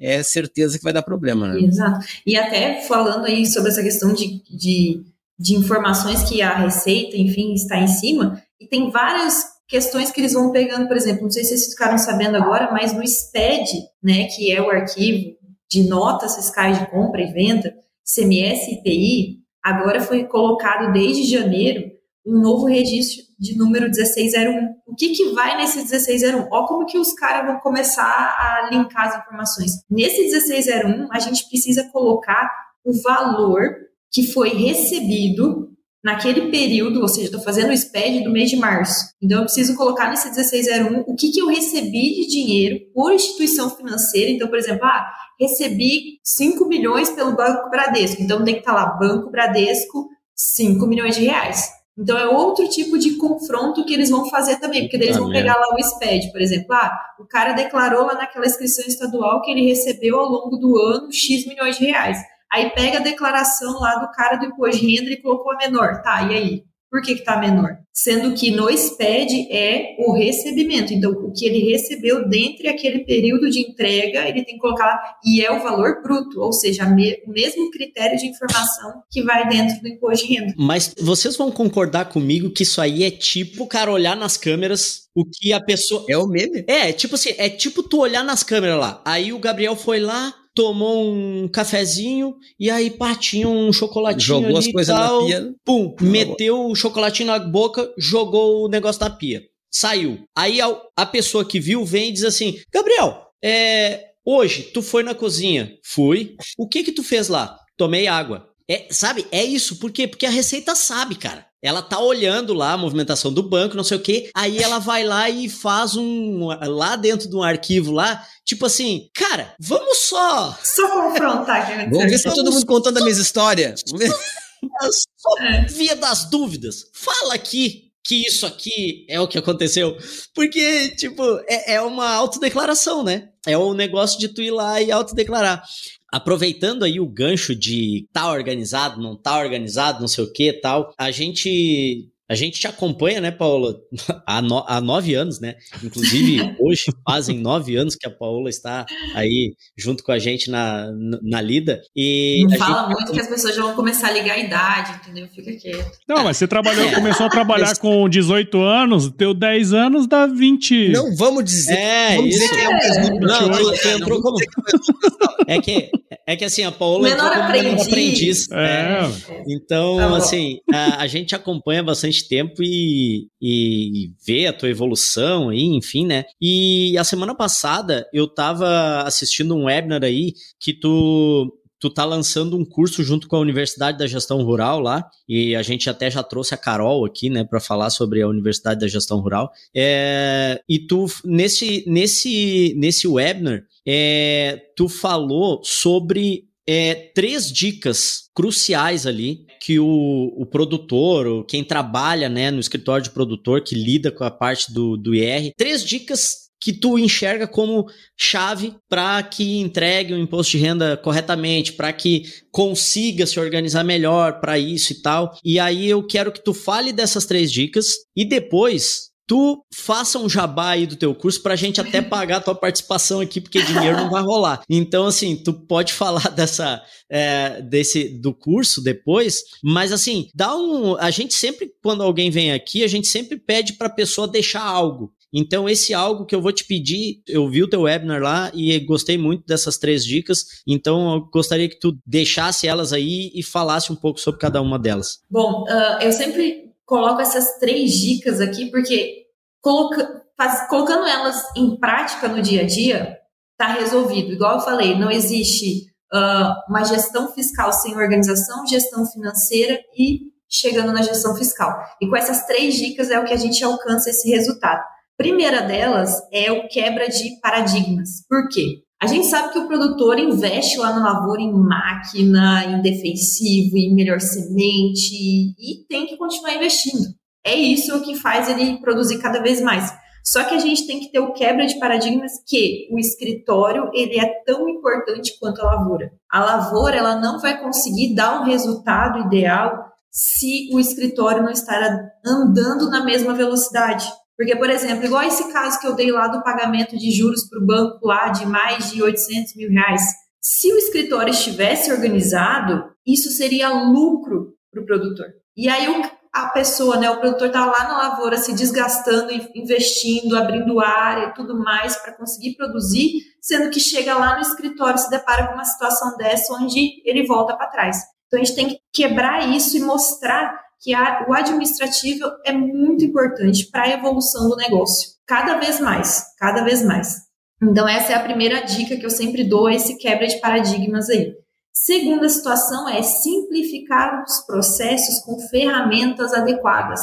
é certeza que vai dar problema, né? Exato. E até falando aí sobre essa questão de, de, de informações que a Receita, enfim, está em cima, e tem várias questões que eles vão pegando, por exemplo, não sei se vocês ficaram sabendo agora, mas no SPED, né, que é o arquivo de notas fiscais de compra e venda, CMS e IPI, agora foi colocado desde janeiro um novo registro de número 1601. O que, que vai nesse 1601? Ó como que os caras vão começar a linkar as informações. Nesse 1601, a gente precisa colocar o valor que foi recebido naquele período, ou seja, estou fazendo o SPED do mês de março. Então, eu preciso colocar nesse 1601 o que, que eu recebi de dinheiro por instituição financeira. Então, por exemplo, ah, recebi 5 milhões pelo Banco Bradesco. Então, tem que estar tá lá, Banco Bradesco, 5 milhões de reais. Então, é outro tipo de confronto que eles vão fazer também, porque eles vão pegar lá o SPED, por exemplo. Ah, o cara declarou lá naquela inscrição estadual que ele recebeu ao longo do ano X milhões de reais. Aí pega a declaração lá do cara do imposto de renda e colocou a menor. Tá, e aí? Por que está menor? Sendo que no SPED é o recebimento. Então, o que ele recebeu dentro daquele período de entrega, ele tem que colocar lá, e é o valor bruto, ou seja, o mesmo critério de informação que vai dentro do imposto de renda. Mas vocês vão concordar comigo que isso aí é tipo, cara, olhar nas câmeras o que a pessoa. É o meme? É, tipo assim, é tipo tu olhar nas câmeras lá. Aí o Gabriel foi lá, tomou um cafezinho e aí pá, tinha um chocolatinho Jogou ali as coisas tal, na pia. Pum, meteu o chocolatinho na boca, jogou o negócio na pia. Saiu. Aí a, a pessoa que viu vem e diz assim: Gabriel, é, hoje tu foi na cozinha? Fui. O que que tu fez lá? Tomei água. É, sabe, é isso. Por quê? Porque a Receita sabe, cara. Ela tá olhando lá a movimentação do banco, não sei o quê. Aí ela vai lá e faz um. Lá dentro de um arquivo lá, tipo assim, cara, vamos só. Só confrontar. Vamos ver se tá todo mundo contando a mesma história. só via das dúvidas. Fala aqui que isso aqui é o que aconteceu. Porque, tipo, é, é uma autodeclaração, né? É o um negócio de tu ir lá e autodeclarar aproveitando aí o gancho de tá organizado, não tá organizado, não sei o que tal, a gente a gente te acompanha, né, Paula, há, no, há nove anos, né? Inclusive, hoje fazem nove anos que a Paula está aí junto com a gente na, na lida. E Não fala gente... muito que as pessoas já vão começar a ligar a idade, entendeu? Fica quieto. Não, mas você trabalhou, é. começou a trabalhar com 18 anos, teu 10 anos dá 20. Não, vamos dizer. É, vamos isso. Dizer que é, um não, tu, tu entrou como. É que, é que assim, a Paula menor aprendiz. aprendiz. É. é. Então, tá assim, a, a gente acompanha bastante bastante tempo e, e ver a tua evolução aí, enfim, né? E a semana passada eu tava assistindo um webinar aí que tu tu tá lançando um curso junto com a Universidade da Gestão Rural lá, e a gente até já trouxe a Carol aqui, né, para falar sobre a Universidade da Gestão Rural. É, e tu, nesse, nesse, nesse webinar, é, tu falou sobre é, três dicas cruciais ali que o, o produtor, ou quem trabalha né, no escritório de produtor, que lida com a parte do, do IR, três dicas que tu enxerga como chave para que entregue o imposto de renda corretamente, para que consiga se organizar melhor para isso e tal. E aí eu quero que tu fale dessas três dicas e depois tu faça um jabá aí do teu curso pra gente até pagar a tua participação aqui, porque dinheiro não vai rolar. Então, assim, tu pode falar dessa, é, desse, do curso depois, mas assim, dá um, a gente sempre, quando alguém vem aqui, a gente sempre pede pra pessoa deixar algo. Então, esse algo que eu vou te pedir, eu vi o teu webinar lá e gostei muito dessas três dicas. Então, eu gostaria que tu deixasse elas aí e falasse um pouco sobre cada uma delas. Bom, uh, eu sempre coloco essas três dicas aqui, porque coloca, faz, colocando elas em prática no dia a dia, está resolvido. Igual eu falei, não existe uh, uma gestão fiscal sem organização, gestão financeira e chegando na gestão fiscal. E com essas três dicas é o que a gente alcança esse resultado. Primeira delas é o quebra de paradigmas. Por quê? A gente sabe que o produtor investe lá na lavoura em máquina, em defensivo, em melhor semente e tem que continuar investindo. É isso que faz ele produzir cada vez mais. Só que a gente tem que ter o quebra de paradigmas que o escritório ele é tão importante quanto a lavoura. A lavoura ela não vai conseguir dar um resultado ideal se o escritório não estar andando na mesma velocidade. Porque, por exemplo, igual esse caso que eu dei lá do pagamento de juros para o banco lá de mais de 800 mil reais. Se o escritório estivesse organizado, isso seria lucro para o produtor. E aí a pessoa, né, o produtor está lá na lavoura se desgastando, investindo, abrindo área e tudo mais para conseguir produzir, sendo que chega lá no escritório se depara com uma situação dessa onde ele volta para trás. Então a gente tem que quebrar isso e mostrar que a, o administrativo é muito importante para a evolução do negócio. Cada vez mais, cada vez mais. Então, essa é a primeira dica que eu sempre dou, esse quebra de paradigmas aí. Segunda situação é simplificar os processos com ferramentas adequadas.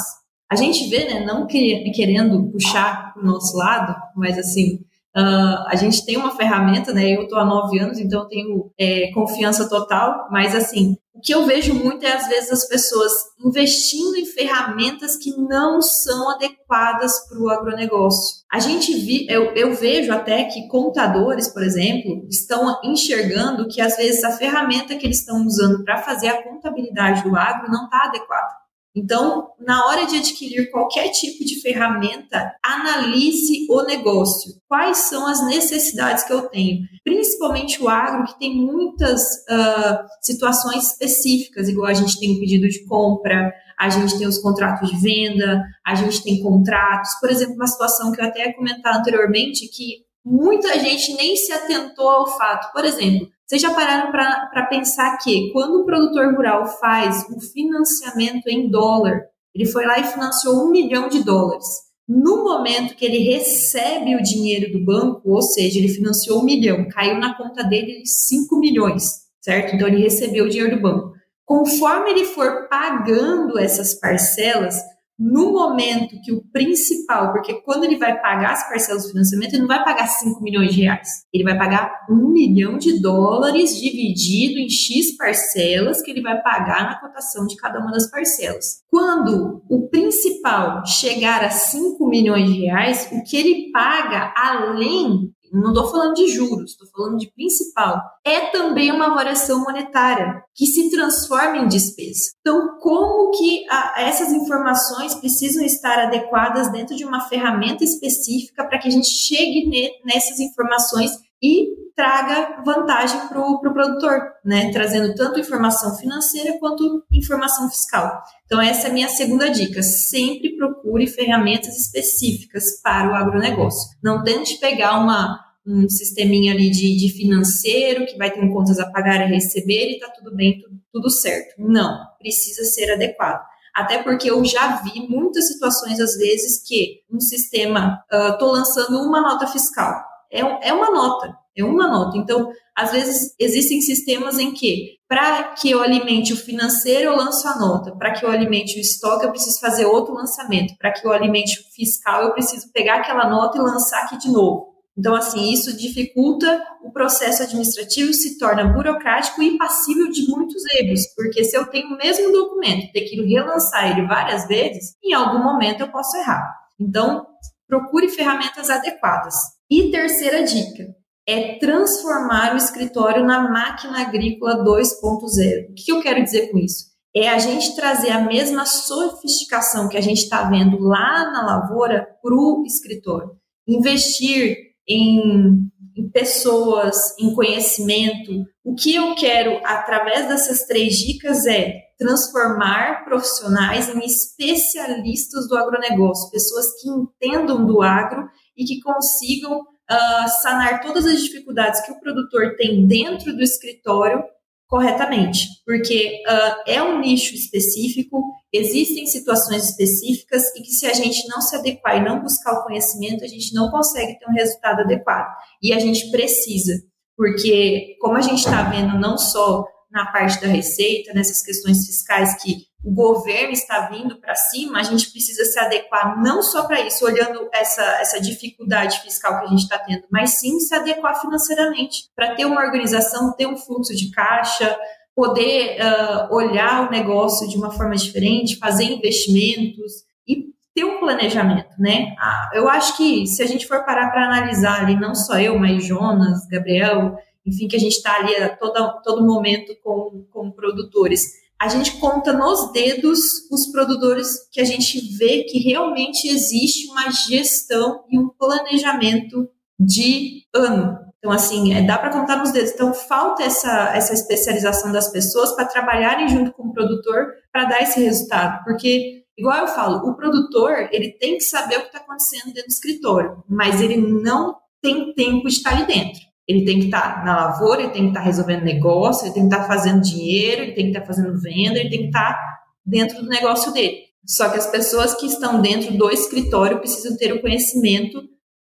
A gente vê, né, não querendo puxar para o nosso lado, mas assim, Uh, a gente tem uma ferramenta, né? Eu estou há nove anos, então eu tenho é, confiança total, mas assim, o que eu vejo muito é, às vezes, as pessoas investindo em ferramentas que não são adequadas para o agronegócio. A gente vi, eu, eu vejo até que contadores, por exemplo, estão enxergando que, às vezes, a ferramenta que eles estão usando para fazer a contabilidade do agro não está adequada. Então, na hora de adquirir qualquer tipo de ferramenta, analise o negócio. Quais são as necessidades que eu tenho? Principalmente o agro, que tem muitas uh, situações específicas, igual a gente tem o pedido de compra, a gente tem os contratos de venda, a gente tem contratos. Por exemplo, uma situação que eu até ia comentar anteriormente, que muita gente nem se atentou ao fato. Por exemplo, vocês já pararam para pensar que quando o produtor rural faz o financiamento em dólar, ele foi lá e financiou um milhão de dólares. No momento que ele recebe o dinheiro do banco, ou seja, ele financiou um milhão, caiu na conta dele 5 milhões, certo? Então ele recebeu o dinheiro do banco. Conforme ele for pagando essas parcelas, no momento que o principal, porque quando ele vai pagar as parcelas do financiamento, ele não vai pagar 5 milhões de reais, ele vai pagar 1 milhão de dólares dividido em X parcelas que ele vai pagar na cotação de cada uma das parcelas. Quando o principal chegar a 5 milhões de reais, o que ele paga além não estou falando de juros, estou falando de principal, é também uma variação monetária que se transforma em despesa. Então, como que a, essas informações precisam estar adequadas dentro de uma ferramenta específica para que a gente chegue ne, nessas informações e traga vantagem para o pro produtor, né? Trazendo tanto informação financeira quanto informação fiscal. Então, essa é a minha segunda dica. Sempre procure ferramentas específicas para o agronegócio. Não tente pegar uma, um sisteminha ali de, de financeiro que vai ter contas a pagar e receber e tá tudo bem, tudo, tudo certo. Não, precisa ser adequado. Até porque eu já vi muitas situações, às vezes, que um sistema, estou lançando uma nota fiscal. É, é uma nota, é uma nota. Então, às vezes, existem sistemas em que, para que eu alimente o financeiro, eu lanço a nota. Para que eu alimente o estoque, eu preciso fazer outro lançamento. Para que eu alimente o fiscal, eu preciso pegar aquela nota e lançar aqui de novo. Então, assim, isso dificulta o processo administrativo, se torna burocrático e passível de muitos erros, porque se eu tenho o mesmo documento, ter que relançar ele várias vezes, em algum momento eu posso errar. Então, procure ferramentas adequadas. E terceira dica é transformar o escritório na máquina agrícola 2.0. O que eu quero dizer com isso? É a gente trazer a mesma sofisticação que a gente está vendo lá na lavoura para o escritório. Investir em, em pessoas, em conhecimento. O que eu quero, através dessas três dicas, é transformar profissionais em especialistas do agronegócio, pessoas que entendam do agro e que consigam uh, sanar todas as dificuldades que o produtor tem dentro do escritório corretamente, porque uh, é um nicho específico, existem situações específicas e que se a gente não se adequar e não buscar o conhecimento, a gente não consegue ter um resultado adequado. E a gente precisa, porque como a gente está vendo não só na parte da receita, nessas questões fiscais que o governo está vindo para cima, a gente precisa se adequar não só para isso, olhando essa, essa dificuldade fiscal que a gente está tendo, mas sim se adequar financeiramente, para ter uma organização, ter um fluxo de caixa, poder uh, olhar o negócio de uma forma diferente, fazer investimentos e ter um planejamento, né? Ah, eu acho que se a gente for parar para analisar ali, não só eu, mas Jonas, Gabriel, enfim, que a gente está ali a todo, todo momento com, com produtores, a gente conta nos dedos os produtores que a gente vê que realmente existe uma gestão e um planejamento de ano. Então, assim, é, dá para contar nos dedos. Então, falta essa, essa especialização das pessoas para trabalharem junto com o produtor para dar esse resultado. Porque, igual eu falo, o produtor, ele tem que saber o que está acontecendo dentro do escritório, mas ele não tem tempo de estar ali dentro. Ele tem que estar tá na lavoura, ele tem que estar tá resolvendo negócio, ele tem que estar tá fazendo dinheiro, ele tem que estar fazendo venda, ele tem que estar dentro do negócio dele. Só que as pessoas que estão dentro do escritório precisam ter o conhecimento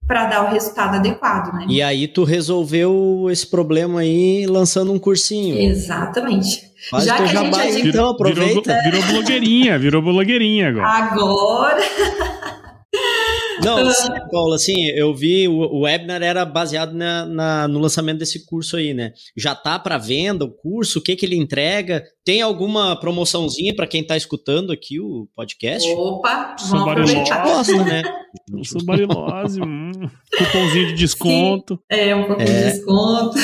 para dar o resultado adequado, né? E aí tu resolveu esse problema aí lançando um cursinho. Exatamente. Faz Já que a gente adquiriu, então aproveita. Virou, virou blogueirinha, virou blogueirinha agora. Agora não, assim, Paulo, assim, eu vi o, o webinar era baseado na, na, no lançamento desse curso aí, né? Já tá para venda o curso, o que que ele entrega? Tem alguma promoçãozinha para quem tá escutando aqui o podcast? Opa, vamos aproveitar. Gosta, né? Subarilose, hum, cupomzinho de desconto. Sim, é, um pouquinho é. de desconto.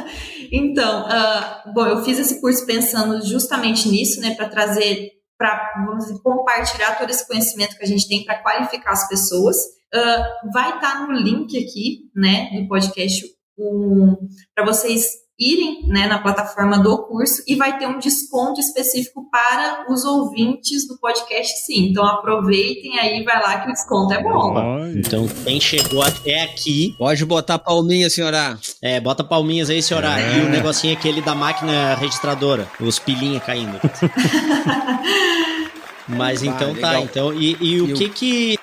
então, uh, bom, eu fiz esse curso pensando justamente nisso, né, para trazer para, vamos dizer, compartilhar todo esse conhecimento que a gente tem para qualificar as pessoas. Uh, vai estar tá no link aqui, né, do podcast, um, para vocês irem né, na plataforma do curso e vai ter um desconto específico para os ouvintes do podcast, sim. Então aproveitem aí, vai lá que o desconto é bom. Então quem chegou até aqui. Pode botar palminha, senhora. É, bota palminhas aí, senhora. É. E o negocinho aquele da máquina registradora, os pilinha caindo. Mas então tá, então. E, e o, que que,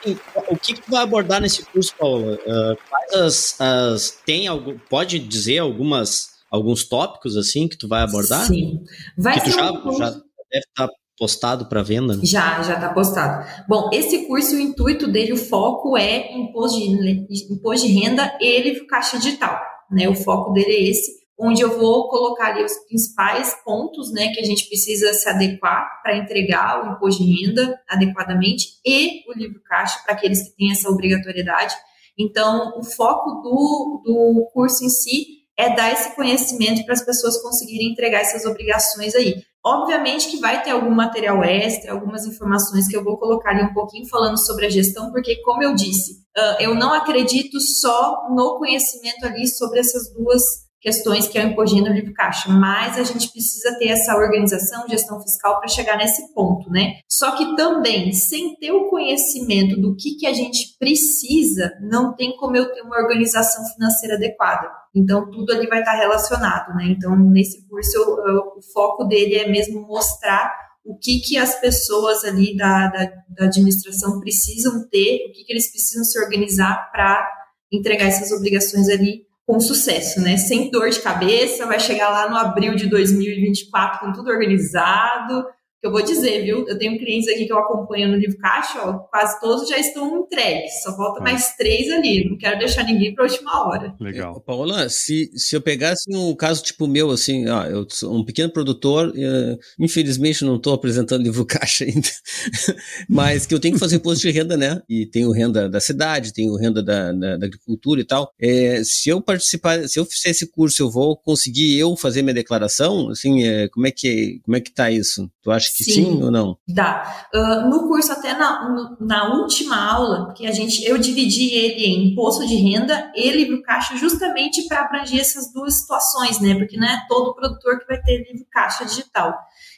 o que que tu vai abordar nesse curso, Paula? Uh, quais as, as. Tem algo. Pode dizer algumas alguns tópicos assim que tu vai abordar? Sim. Vai que tu já, um já deve estar tá postado para venda? Né? Já, já está postado. Bom, esse curso, o intuito dele, o foco é imposto de, imposto de renda e livro caixa digital. Né? O foco dele é esse onde eu vou colocar ali os principais pontos né, que a gente precisa se adequar para entregar o imposto de renda adequadamente e o livro caixa para aqueles que têm essa obrigatoriedade. Então, o foco do, do curso em si é dar esse conhecimento para as pessoas conseguirem entregar essas obrigações aí. Obviamente que vai ter algum material extra, algumas informações que eu vou colocar ali um pouquinho falando sobre a gestão, porque, como eu disse, eu não acredito só no conhecimento ali sobre essas duas questões que é o imposto de livre caixa, mas a gente precisa ter essa organização, gestão fiscal para chegar nesse ponto, né? Só que também, sem ter o conhecimento do que, que a gente precisa, não tem como eu ter uma organização financeira adequada. Então, tudo ali vai estar relacionado, né? Então, nesse curso, eu, eu, o foco dele é mesmo mostrar o que, que as pessoas ali da, da, da administração precisam ter, o que, que eles precisam se organizar para entregar essas obrigações ali com sucesso, né? Sem dor de cabeça, vai chegar lá no abril de 2024 com tudo organizado, eu vou dizer, viu? Eu tenho clientes aqui que eu acompanho no livro caixa, ó, quase todos já estão entregues, só falta mais três ali. Não quero deixar ninguém para a última hora. Legal. Paola, se, se eu pegasse um caso tipo meu, assim, ó, eu sou um pequeno produtor, uh, infelizmente não estou apresentando livro caixa ainda, mas que eu tenho que fazer imposto de renda, né? E tenho renda da cidade, tenho renda da, da, da agricultura e tal. É, se eu participar, se eu fizer esse curso, eu vou conseguir eu fazer minha declaração? Assim, é, como é que como é que tá isso? Tu acha que sim, sim ou não? Dá. Uh, no curso, até na, na última aula, que a gente, eu dividi ele em imposto de renda e livro caixa justamente para abranger essas duas situações, né? Porque não é todo produtor que vai ter livro caixa digital.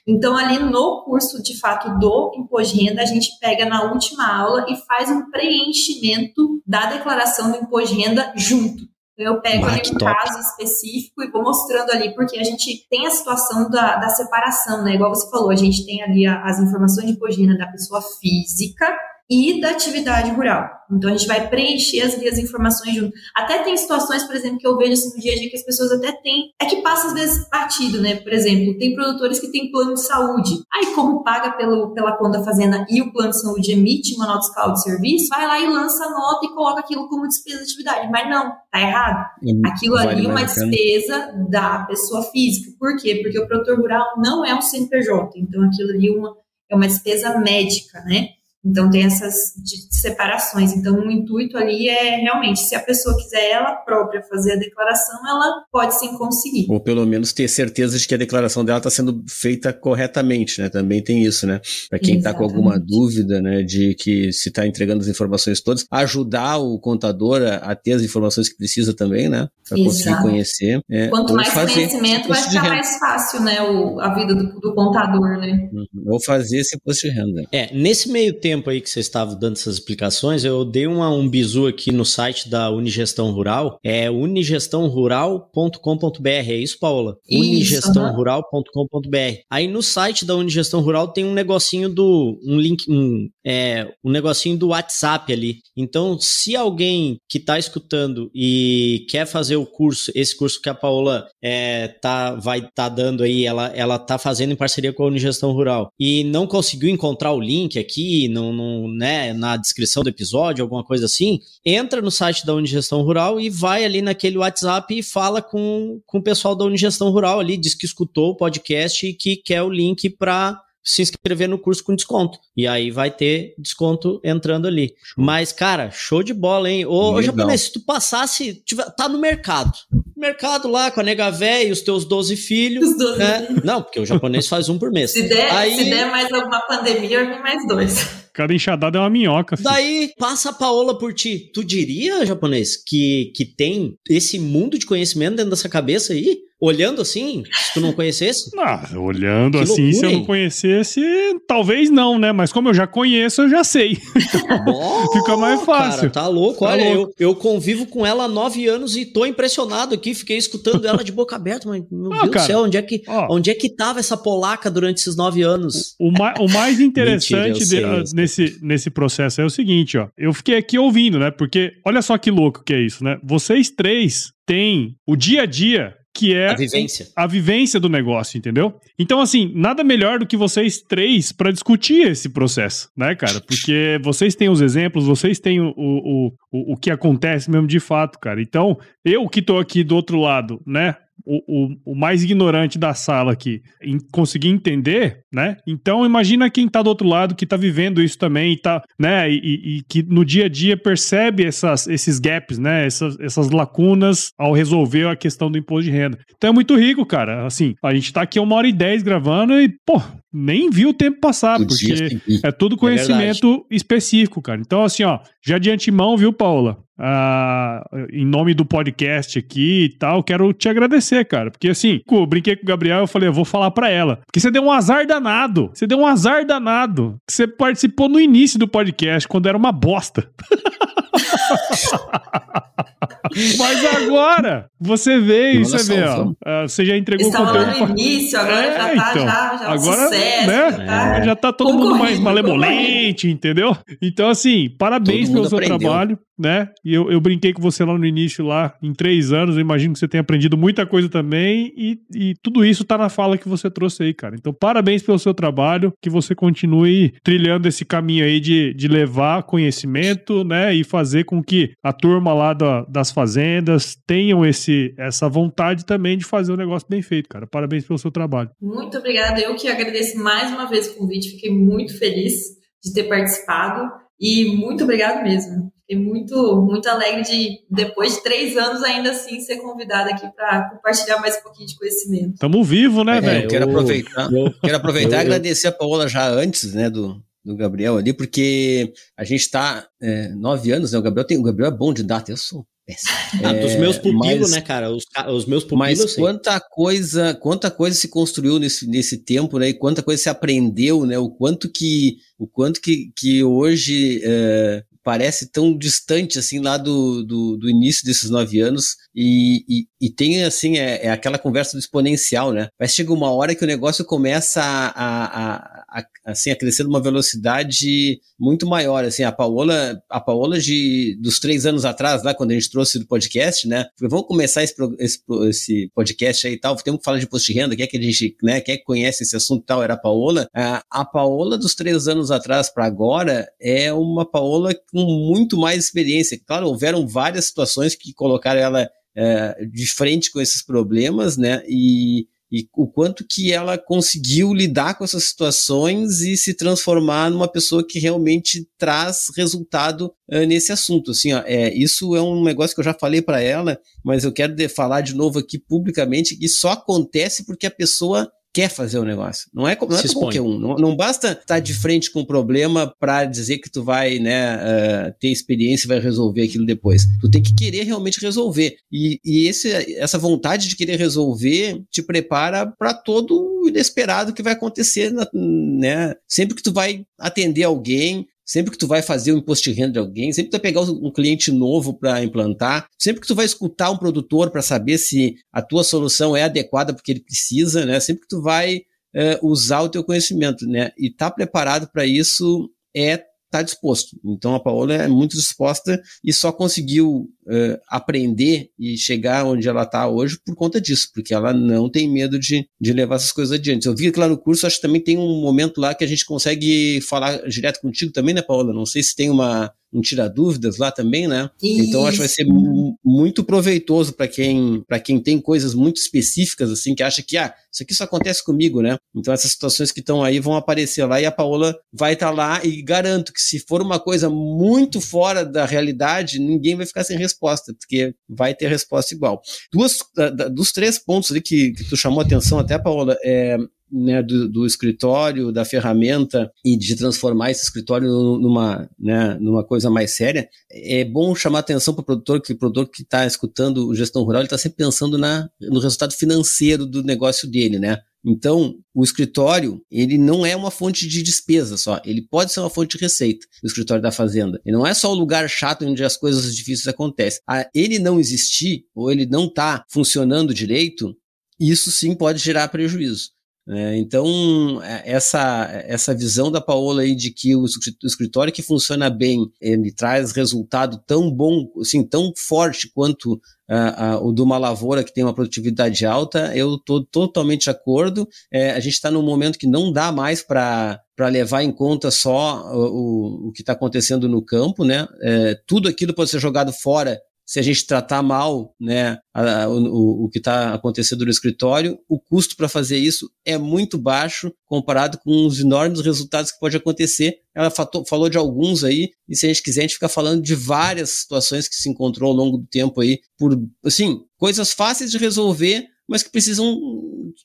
Então, ali no curso, de fato, do imposto de renda, a gente pega na última aula e faz um preenchimento da declaração do imposto de renda junto. Eu pego ali um top. caso específico e vou mostrando ali, porque a gente tem a situação da, da separação, né? Igual você falou, a gente tem ali a, as informações de pogina da pessoa física e da atividade rural. Então a gente vai preencher as, as informações junto. Até tem situações, por exemplo, que eu vejo assim, no dia a dia que as pessoas até têm. É que passa às vezes batido, né? Por exemplo, tem produtores que têm plano de saúde. Aí, como paga pelo, pela conta fazenda e o plano de saúde emite uma nota fiscal de serviço, vai lá e lança a nota e coloca aquilo como despesa de atividade. Mas não, tá errado. Aquilo vale ali é uma despesa da pessoa física. Por quê? Porque o produtor rural não é um CNPJ. Então aquilo ali é uma, é uma despesa médica, né? Então tem essas separações. Então o intuito ali é realmente, se a pessoa quiser ela própria fazer a declaração, ela pode sim conseguir. Ou pelo menos ter certeza de que a declaração dela está sendo feita corretamente, né? Também tem isso, né? Para quem está com alguma dúvida, né, de que se está entregando as informações todas, ajudar o contador a, a, ter as informações que precisa também, né? Para conseguir conhecer. É, Quanto mais conhecimento, vai ficar mais fácil, né? O, a vida do, do contador, né? Uhum. Ou fazer esse imposto de renda. É, nesse meio tempo aí que vocês estavam dando essas explicações, eu dei uma, um bizu aqui no site da Unigestão Rural, é unigestãorural.com.br, é isso, Paula? unigestãorural.com.br. Aí no site da Unigestão Rural tem um negocinho do, um link, um, é, um negocinho do WhatsApp ali. Então, se alguém que está escutando e quer fazer o curso, esse curso que a Paola é, tá, vai estar tá dando aí, ela, ela tá fazendo em parceria com a Unigestão Rural, e não conseguiu encontrar o link aqui, no, no, né, na descrição do episódio, alguma coisa assim, entra no site da Unigestão Rural e vai ali naquele WhatsApp e fala com, com o pessoal da Unigestão Rural ali, diz que escutou o podcast e que quer o link para se inscrever no curso com desconto. E aí vai ter desconto entrando ali. Mas, cara, show de bola, hein? Ô, ô japonês, se tu passasse, tiver, tá no mercado. Mercado lá com a nega véia e os teus 12 filhos. Os 12 né? filhos. Não, porque o japonês faz um por mês. Se der, aí... se der mais alguma pandemia, eu vim mais dois. Cada enxadada é uma minhoca. Filho. Daí passa a Paola por ti. Tu diria, japonês, que, que tem esse mundo de conhecimento dentro dessa cabeça aí? Olhando assim, se tu não conhecesse? Ah, olhando que assim, loucura, se eu não conhecesse, talvez não, né? Mas como eu já conheço, eu já sei. Bom, Fica mais fácil. Cara, tá louco. Tá Olha, louco. Eu, eu convivo com ela há nove anos e tô impressionado aqui. Fiquei escutando ela de boca aberta. Mas, meu ah, Deus cara, do céu, onde é, que, onde é que tava essa polaca durante esses nove anos? O, o, o mais interessante Mentira, de, nesse, nesse processo é o seguinte, ó. Eu fiquei aqui ouvindo, né? Porque olha só que louco que é isso, né? Vocês três têm o dia a dia que é a vivência. a vivência do negócio, entendeu? Então, assim, nada melhor do que vocês três para discutir esse processo, né, cara? Porque vocês têm os exemplos, vocês têm o, o, o, o que acontece mesmo de fato, cara. Então, eu que tô aqui do outro lado, né? O, o, o, mais ignorante da sala aqui em conseguir entender, né? Então imagina quem tá do outro lado que tá vivendo isso também e tá, né? E, e, que no dia a dia percebe essas, esses gaps, né? Essas, essas lacunas ao resolver a questão do imposto de renda. Então é muito rico, cara. Assim, a gente tá aqui uma hora e dez gravando e, pô, nem vi o tempo passar, porque é tudo é conhecimento é específico, cara. Então, assim, ó, já de antemão, viu, Paula? Ah, em nome do podcast aqui e tal, quero te agradecer, cara. Porque assim, eu brinquei com o Gabriel, eu falei, eu vou falar pra ela. Porque você deu um azar danado. Você deu um azar danado. Você participou no início do podcast, quando era uma bosta. Mas agora, você veio, você vê, ó. Uh, você já entregou o conteúdo. Estava no início, agora é, já tá, então, já, já agora, sucesso, né? Já tá, já tá todo mundo mais malemolente, entendeu? Então, assim, parabéns pelo seu aprendeu. trabalho né? E eu, eu brinquei com você lá no início, lá em três anos. Eu imagino que você tenha aprendido muita coisa também. E, e tudo isso tá na fala que você trouxe aí, cara. Então, parabéns pelo seu trabalho. Que você continue trilhando esse caminho aí de, de levar conhecimento, né? E fazer com que a turma lá da, das fazendas tenham esse, essa vontade também de fazer o um negócio bem feito, cara. Parabéns pelo seu trabalho. Muito obrigada. Eu que agradeço mais uma vez o convite. Fiquei muito feliz de ter participado. E muito obrigado mesmo. Fiquei muito, muito alegre de, depois de três anos, ainda assim, ser convidada aqui para compartilhar mais um pouquinho de conhecimento. Tamo vivo, né, é, velho? quero aproveitar, eu, quero aproveitar e agradecer a Paola já antes, né, do, do Gabriel ali, porque a gente está é, nove anos, né? O Gabriel, tem, o Gabriel é bom de data, eu sou ah, dos meus pupilos, mas, né, cara? Os, os meus pupilos. Mas quanta coisa, quanta coisa se construiu nesse, nesse tempo, né? E quanta coisa se aprendeu, né? O quanto que, o quanto que, que hoje é, parece tão distante assim lá do, do, do início desses nove anos e, e, e tem assim é, é, aquela conversa do exponencial, né? Mas chega uma hora que o negócio começa a, a, a, assim a crescer velocidade muito maior, assim a Paola a Paola de dos três anos atrás lá quando a gente trouxe do podcast, né? Vamos começar esse, esse, esse podcast aí e tal, temos que falar de imposto de renda, quem é que a gente, né? Quem é que conhece esse assunto e tal era a Paola. A, a Paola dos três anos atrás para agora é uma Paola com muito mais experiência. Claro, houveram várias situações que colocaram ela é, de frente com esses problemas, né? E, e o quanto que ela conseguiu lidar com essas situações e se transformar numa pessoa que realmente traz resultado uh, nesse assunto. Assim, ó, é, isso é um negócio que eu já falei para ela, mas eu quero de falar de novo aqui publicamente que só acontece porque a pessoa quer fazer o negócio. Não é, não é qualquer um. Não, não basta estar de frente com o um problema para dizer que tu vai né, uh, ter experiência e vai resolver aquilo depois. Tu tem que querer realmente resolver. E, e esse, essa vontade de querer resolver te prepara para todo o inesperado que vai acontecer. Na, né? Sempre que tu vai atender alguém, Sempre que tu vai fazer o imposto de renda de alguém, sempre que tu vai pegar um cliente novo para implantar, sempre que tu vai escutar um produtor para saber se a tua solução é adequada porque ele precisa, né? Sempre que tu vai é, usar o teu conhecimento, né? E tá preparado para isso é está disposto. Então a Paola é muito disposta e só conseguiu uh, aprender e chegar onde ela está hoje por conta disso, porque ela não tem medo de, de levar essas coisas adiante. Eu vi que lá no curso, acho que também tem um momento lá que a gente consegue falar direto contigo também, né, Paola? Não sei se tem uma, um tira dúvidas lá também, né? Isso. Então acho que vai ser muito proveitoso para quem para quem tem coisas muito específicas assim que acha que ah, isso aqui só acontece comigo, né? Então essas situações que estão aí vão aparecer lá e a Paola vai estar tá lá e garanto que se for uma coisa muito fora da realidade, ninguém vai ficar sem resposta, porque vai ter resposta igual. Duas dos três pontos ali que, que tu chamou atenção até Paola, é né, do, do, escritório, da ferramenta e de transformar esse escritório numa, né, numa coisa mais séria, é bom chamar atenção para o produtor, que o produtor que está escutando gestão rural, ele está sempre pensando na, no resultado financeiro do negócio dele, né? Então, o escritório, ele não é uma fonte de despesa só, ele pode ser uma fonte de receita, o escritório da fazenda. Ele não é só o lugar chato onde as coisas difíceis acontecem. A ele não existir, ou ele não está funcionando direito, isso sim pode gerar prejuízo. É, então, é, essa, essa visão da Paola aí de que o escritório que funciona bem, ele traz resultado tão bom, assim, tão forte quanto uh, uh, o de uma lavoura que tem uma produtividade alta, eu estou totalmente de acordo. É, a gente está num momento que não dá mais para para levar em conta só o, o, o que está acontecendo no campo, né? É, tudo aquilo pode ser jogado fora se a gente tratar mal né, a, a, o, o que está acontecendo no escritório, o custo para fazer isso é muito baixo comparado com os enormes resultados que pode acontecer. Ela fatou, falou de alguns aí, e se a gente quiser, a gente fica falando de várias situações que se encontrou ao longo do tempo aí, por, assim, coisas fáceis de resolver, mas que precisam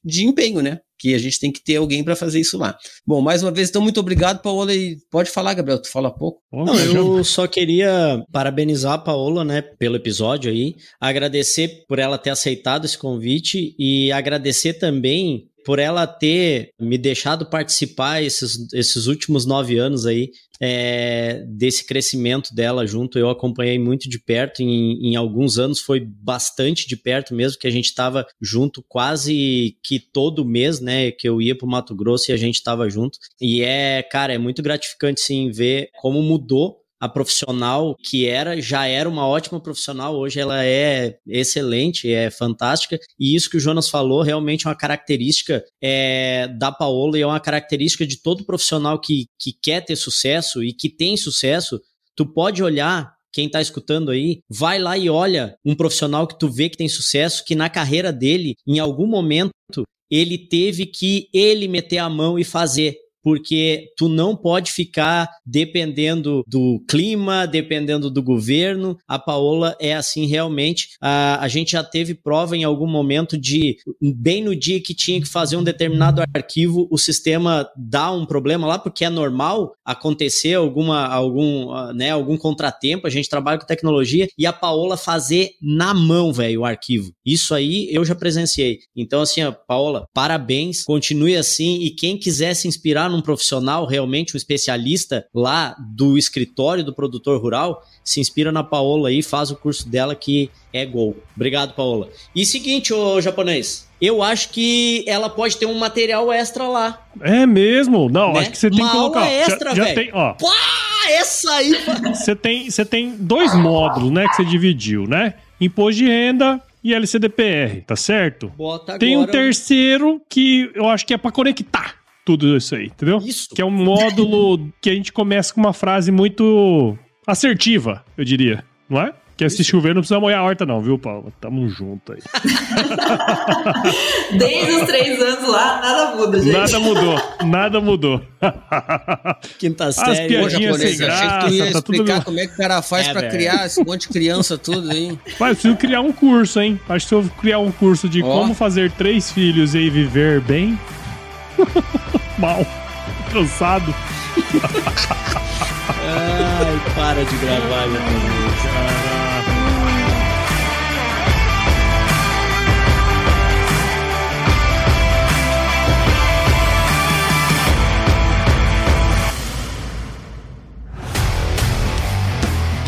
de empenho, né? Que a gente tem que ter alguém para fazer isso lá. Bom, mais uma vez, então, muito obrigado, Paola. E pode falar, Gabriel, tu fala pouco. Não, eu só queria parabenizar a Paola, né, pelo episódio aí, agradecer por ela ter aceitado esse convite e agradecer também por ela ter me deixado participar esses, esses últimos nove anos aí é, desse crescimento dela junto. Eu acompanhei muito de perto, em, em alguns anos foi bastante de perto mesmo, que a gente estava junto quase que todo mês, né? Que eu ia para o Mato Grosso e a gente estava junto. E é, cara, é muito gratificante sim ver como mudou a profissional que era, já era uma ótima profissional, hoje ela é excelente, é fantástica, e isso que o Jonas falou realmente é uma característica é, da Paola e é uma característica de todo profissional que, que quer ter sucesso e que tem sucesso, tu pode olhar quem está escutando aí, vai lá e olha um profissional que tu vê que tem sucesso, que na carreira dele, em algum momento, ele teve que ele meter a mão e fazer porque tu não pode ficar dependendo do clima, dependendo do governo. A Paola é assim realmente. A, a gente já teve prova em algum momento de, bem no dia que tinha que fazer um determinado arquivo, o sistema dá um problema lá, porque é normal acontecer alguma, algum, né, algum contratempo. A gente trabalha com tecnologia e a Paola fazer na mão, velho, o arquivo. Isso aí eu já presenciei. Então, assim, ó, Paola, parabéns, continue assim e quem quiser se inspirar num profissional, realmente um especialista lá do escritório do produtor rural, se inspira na Paola aí, faz o curso dela que é gol. Obrigado, Paola. E seguinte, ô japonês, eu acho que ela pode ter um material extra lá. É mesmo? Não, né? acho que você tem Uma que colocar. Extra, já, já tem, ó. Pá, essa aí. Você tem, você tem dois módulos, né, que você dividiu, né? Imposto de renda e LCDPR, tá certo? Bota Tem um terceiro que eu acho que é para conectar tudo isso aí, entendeu? Isso. Que é um módulo que a gente começa com uma frase muito assertiva, eu diria, não é? Quer se chover, não precisa molhar a horta, não, viu, Paulo? Tamo junto aí. Desde os três anos lá, nada muda, gente. Nada mudou, nada mudou. Quinta As série. piadinhas sem achei que tu graça, ia tá tudo como é que o cara faz É, pra velho. criar esse monte de criança tudo aí. Mas preciso criar um curso, hein? Acho que se eu criar um curso de Ó. como fazer três filhos e viver bem. Mal. Cansado. Ai, para de gravar, meu Deus.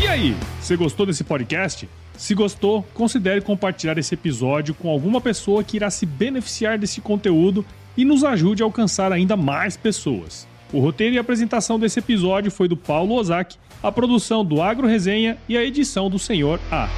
E aí, você gostou desse podcast? Se gostou, considere compartilhar esse episódio com alguma pessoa que irá se beneficiar desse conteúdo e nos ajude a alcançar ainda mais pessoas. O roteiro e apresentação desse episódio foi do Paulo Ozaki, a produção do Agro Resenha e a edição do Senhor A.